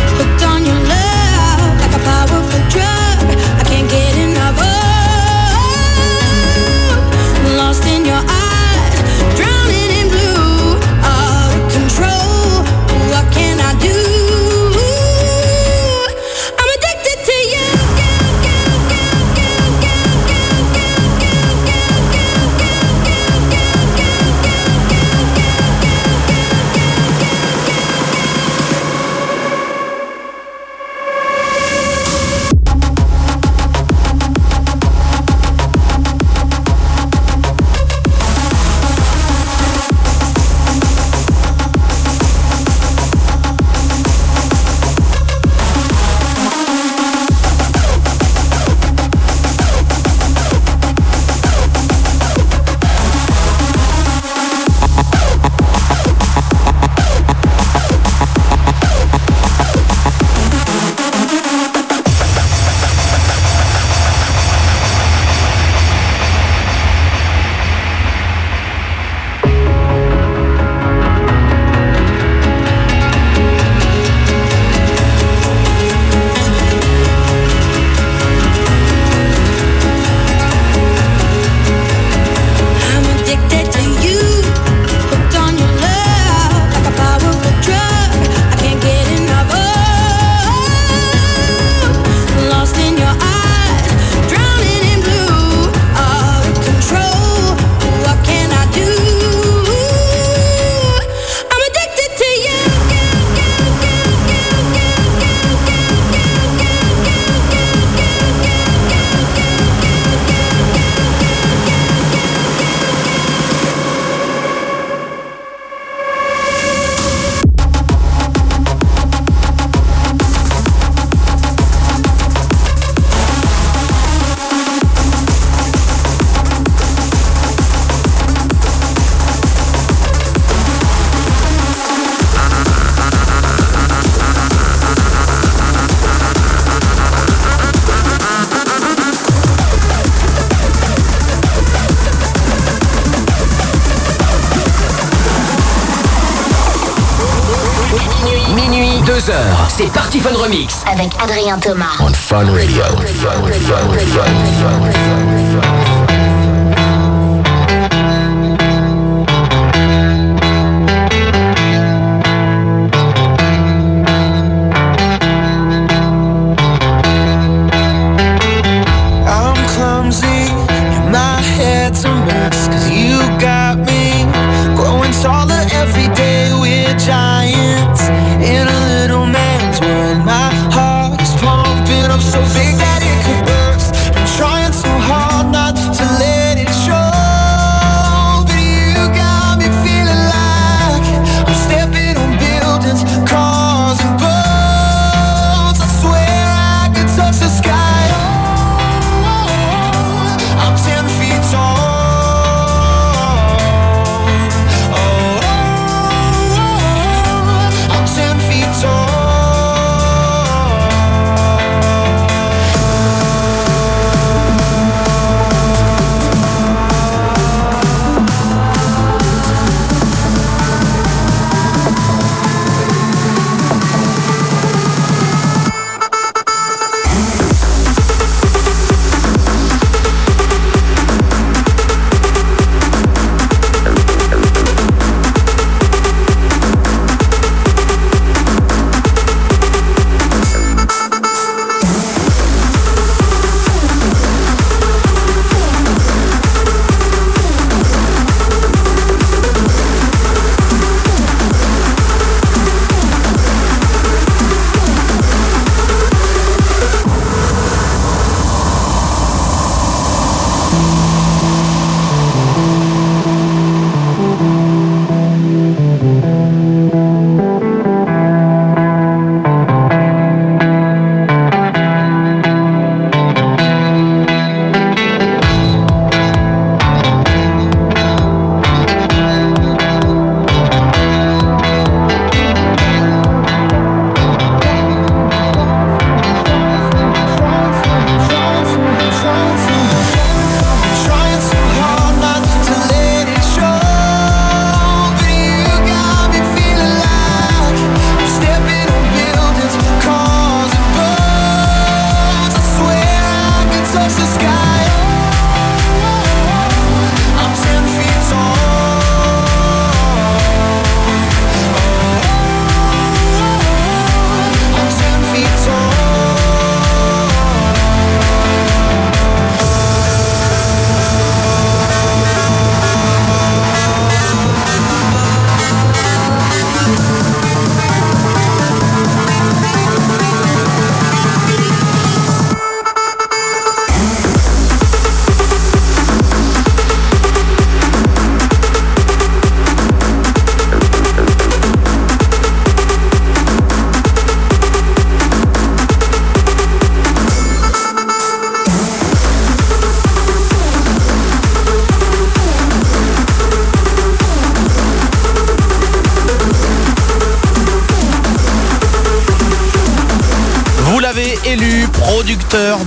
avec Adrien Thomas.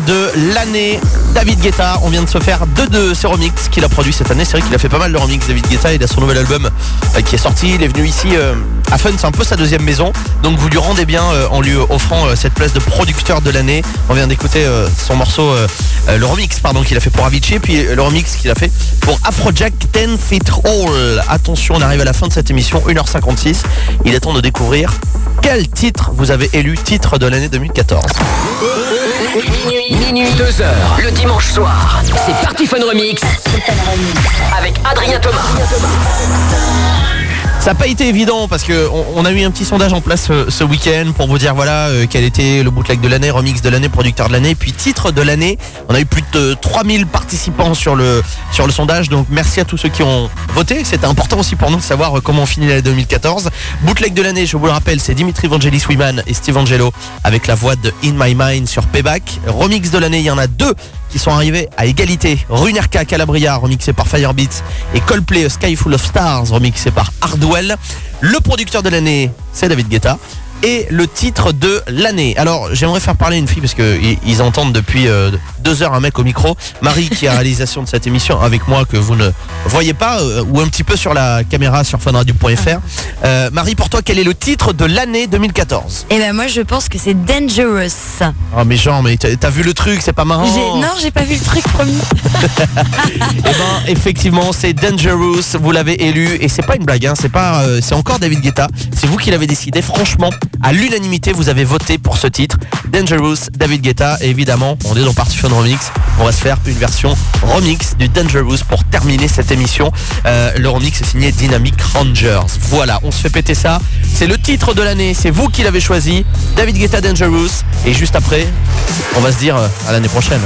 De l'année, David Guetta. On vient de se faire deux de ses remixes qu'il a produit cette année. C'est vrai qu'il a fait pas mal de remixes, David Guetta. Il a son nouvel album euh, qui est sorti. Il est venu ici euh, à Fun, c'est un peu sa deuxième maison. Donc vous lui rendez bien euh, en lui offrant cette place de producteur de l'année. On vient d'écouter son morceau, le remix pardon qu'il a fait pour Avicii, puis le remix qu'il a fait pour Afrojack 10 Feet All. Attention, on arrive à la fin de cette émission, 1h56. Il est temps de découvrir quel titre vous avez élu titre de l'année 2014. Minuit, minuit, 2 heures, le dimanche soir. C'est Party Fun Remix avec Adrien Thomas. Ça n'a pas été évident parce que on, a eu un petit sondage en place euh, ce week-end pour vous dire voilà euh, quel était le bootleg de l'année, remix de l'année, producteur de l'année, puis titre de l'année. On a eu plus de 3000 participants sur le sur le sondage, donc merci à tous ceux qui ont voté. C'était important aussi pour nous de savoir euh, comment on finit l'année 2014. Bootleg de l'année, je vous le rappelle, c'est Dimitri Vangelis Wiman et Steve Angelo avec la voix de In My Mind sur Payback. Remix de l'année, il y en a deux qui sont arrivés à égalité. Runerka Calabria, remixé par Firebeats, et Coldplay Sky Full of Stars, remixé par Hardwell. Le producteur de l'année, c'est David Guetta. Et le titre de l'année. Alors, j'aimerais faire parler une fille parce que ils entendent depuis euh, deux heures un mec au micro. Marie, qui est à la réalisation de cette émission avec moi, que vous ne voyez pas, euh, ou un petit peu sur la caméra sur funradio.fr. Euh, Marie, pour toi, quel est le titre de l'année 2014 Et ben moi je pense que c'est Dangerous. Oh, mais Jean, mais t'as t'as vu le truc, c'est pas marrant. J'ai- Non, j'ai pas vu le truc promis. <laughs> Eh ben, effectivement, c'est Dangerous. Vous l'avez élu et c'est pas une blague. Hein, c'est pas, euh, c'est encore David Guetta. C'est vous qui l'avez décidé. Franchement, à l'unanimité, vous avez voté pour ce titre, Dangerous, David Guetta. Et évidemment, on est dans Party Fun Remix. On va se faire une version remix du Dangerous pour terminer cette émission. Euh, le remix est signé Dynamic Rangers. Voilà, on se fait péter ça. C'est le titre de l'année. C'est vous qui l'avez choisi. David Guetta, Dangerous. Et juste après, on va se dire euh, à l'année prochaine.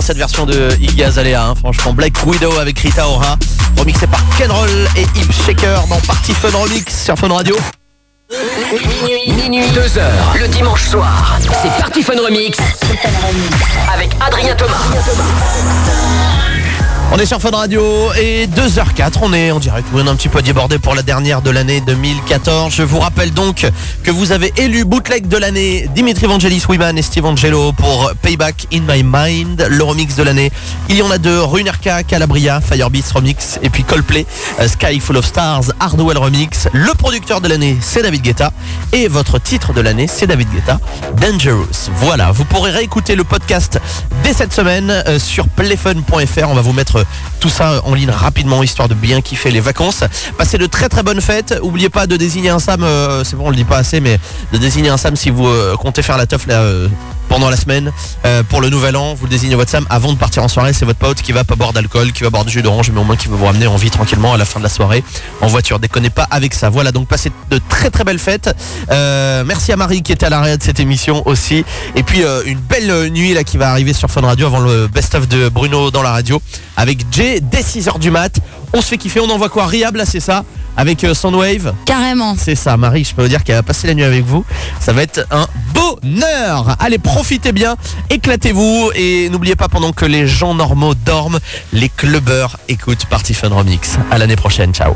Cette version de Iggy Azalea, hein, franchement. Black Widow avec Rita Ora, remixé par Kenroll et Hip Shaker dans Party Fun Remix sur Fun Radio. Minuit, minuit, 2 heures, le dimanche soir. C'est Party Fun Remix avec Adrien Thomas. On est sur Fun Radio et 2h04, on est en direct. On est un petit peu débordé pour la dernière de l'année 2014. Je vous rappelle donc que vous avez élu bootleg de l'année Dimitri Vangelis, Wiman et Steve Angelo pour Payback in My Mind, le remix de l'année. Il y en a deux, Runerka, Calabria, Firebeats remix et puis Coldplay, euh, Sky Full of Stars, Hardwell remix. Le producteur de l'année, c'est David Guetta et votre titre de l'année, c'est David Guetta, Dangerous. Voilà, vous pourrez réécouter le podcast dès cette semaine euh, sur playfun.fr. On va vous mettre tout ça en ligne rapidement histoire de bien kiffer les vacances. Passez de très très bonnes fêtes. Oubliez pas de désigner un Sam, euh, c'est bon on le dit pas assez, mais de désigner un Sam si vous euh, comptez faire la teuf là, euh, pendant la semaine euh, pour le nouvel an. Vous le désignez votre Sam avant de partir en soirée. C'est votre pote qui va pas boire d'alcool, qui va boire du jus d'orange, mais au moins qui va vous ramener en vie tranquillement à la fin de la soirée en voiture. Déconnez pas avec ça. Voilà donc passez de très très belles fêtes. Euh, merci à Marie qui était à l'arrière de cette émission aussi. Et puis euh, une belle nuit là qui va arriver sur Fun Radio avant le best-of de Bruno dans la radio avec Jay dès 6h du mat. On se fait kiffer, on envoie quoi? Riab là c'est ça? Avec euh, Soundwave. Carrément. C'est ça, Marie, je peux vous dire qu'elle va passer la nuit avec vous. Ça va être un bonheur. Allez, profitez bien, éclatez-vous et n'oubliez pas pendant que les gens normaux dorment, les clubbers écoutent Party Fun Remix. À l'année prochaine, ciao.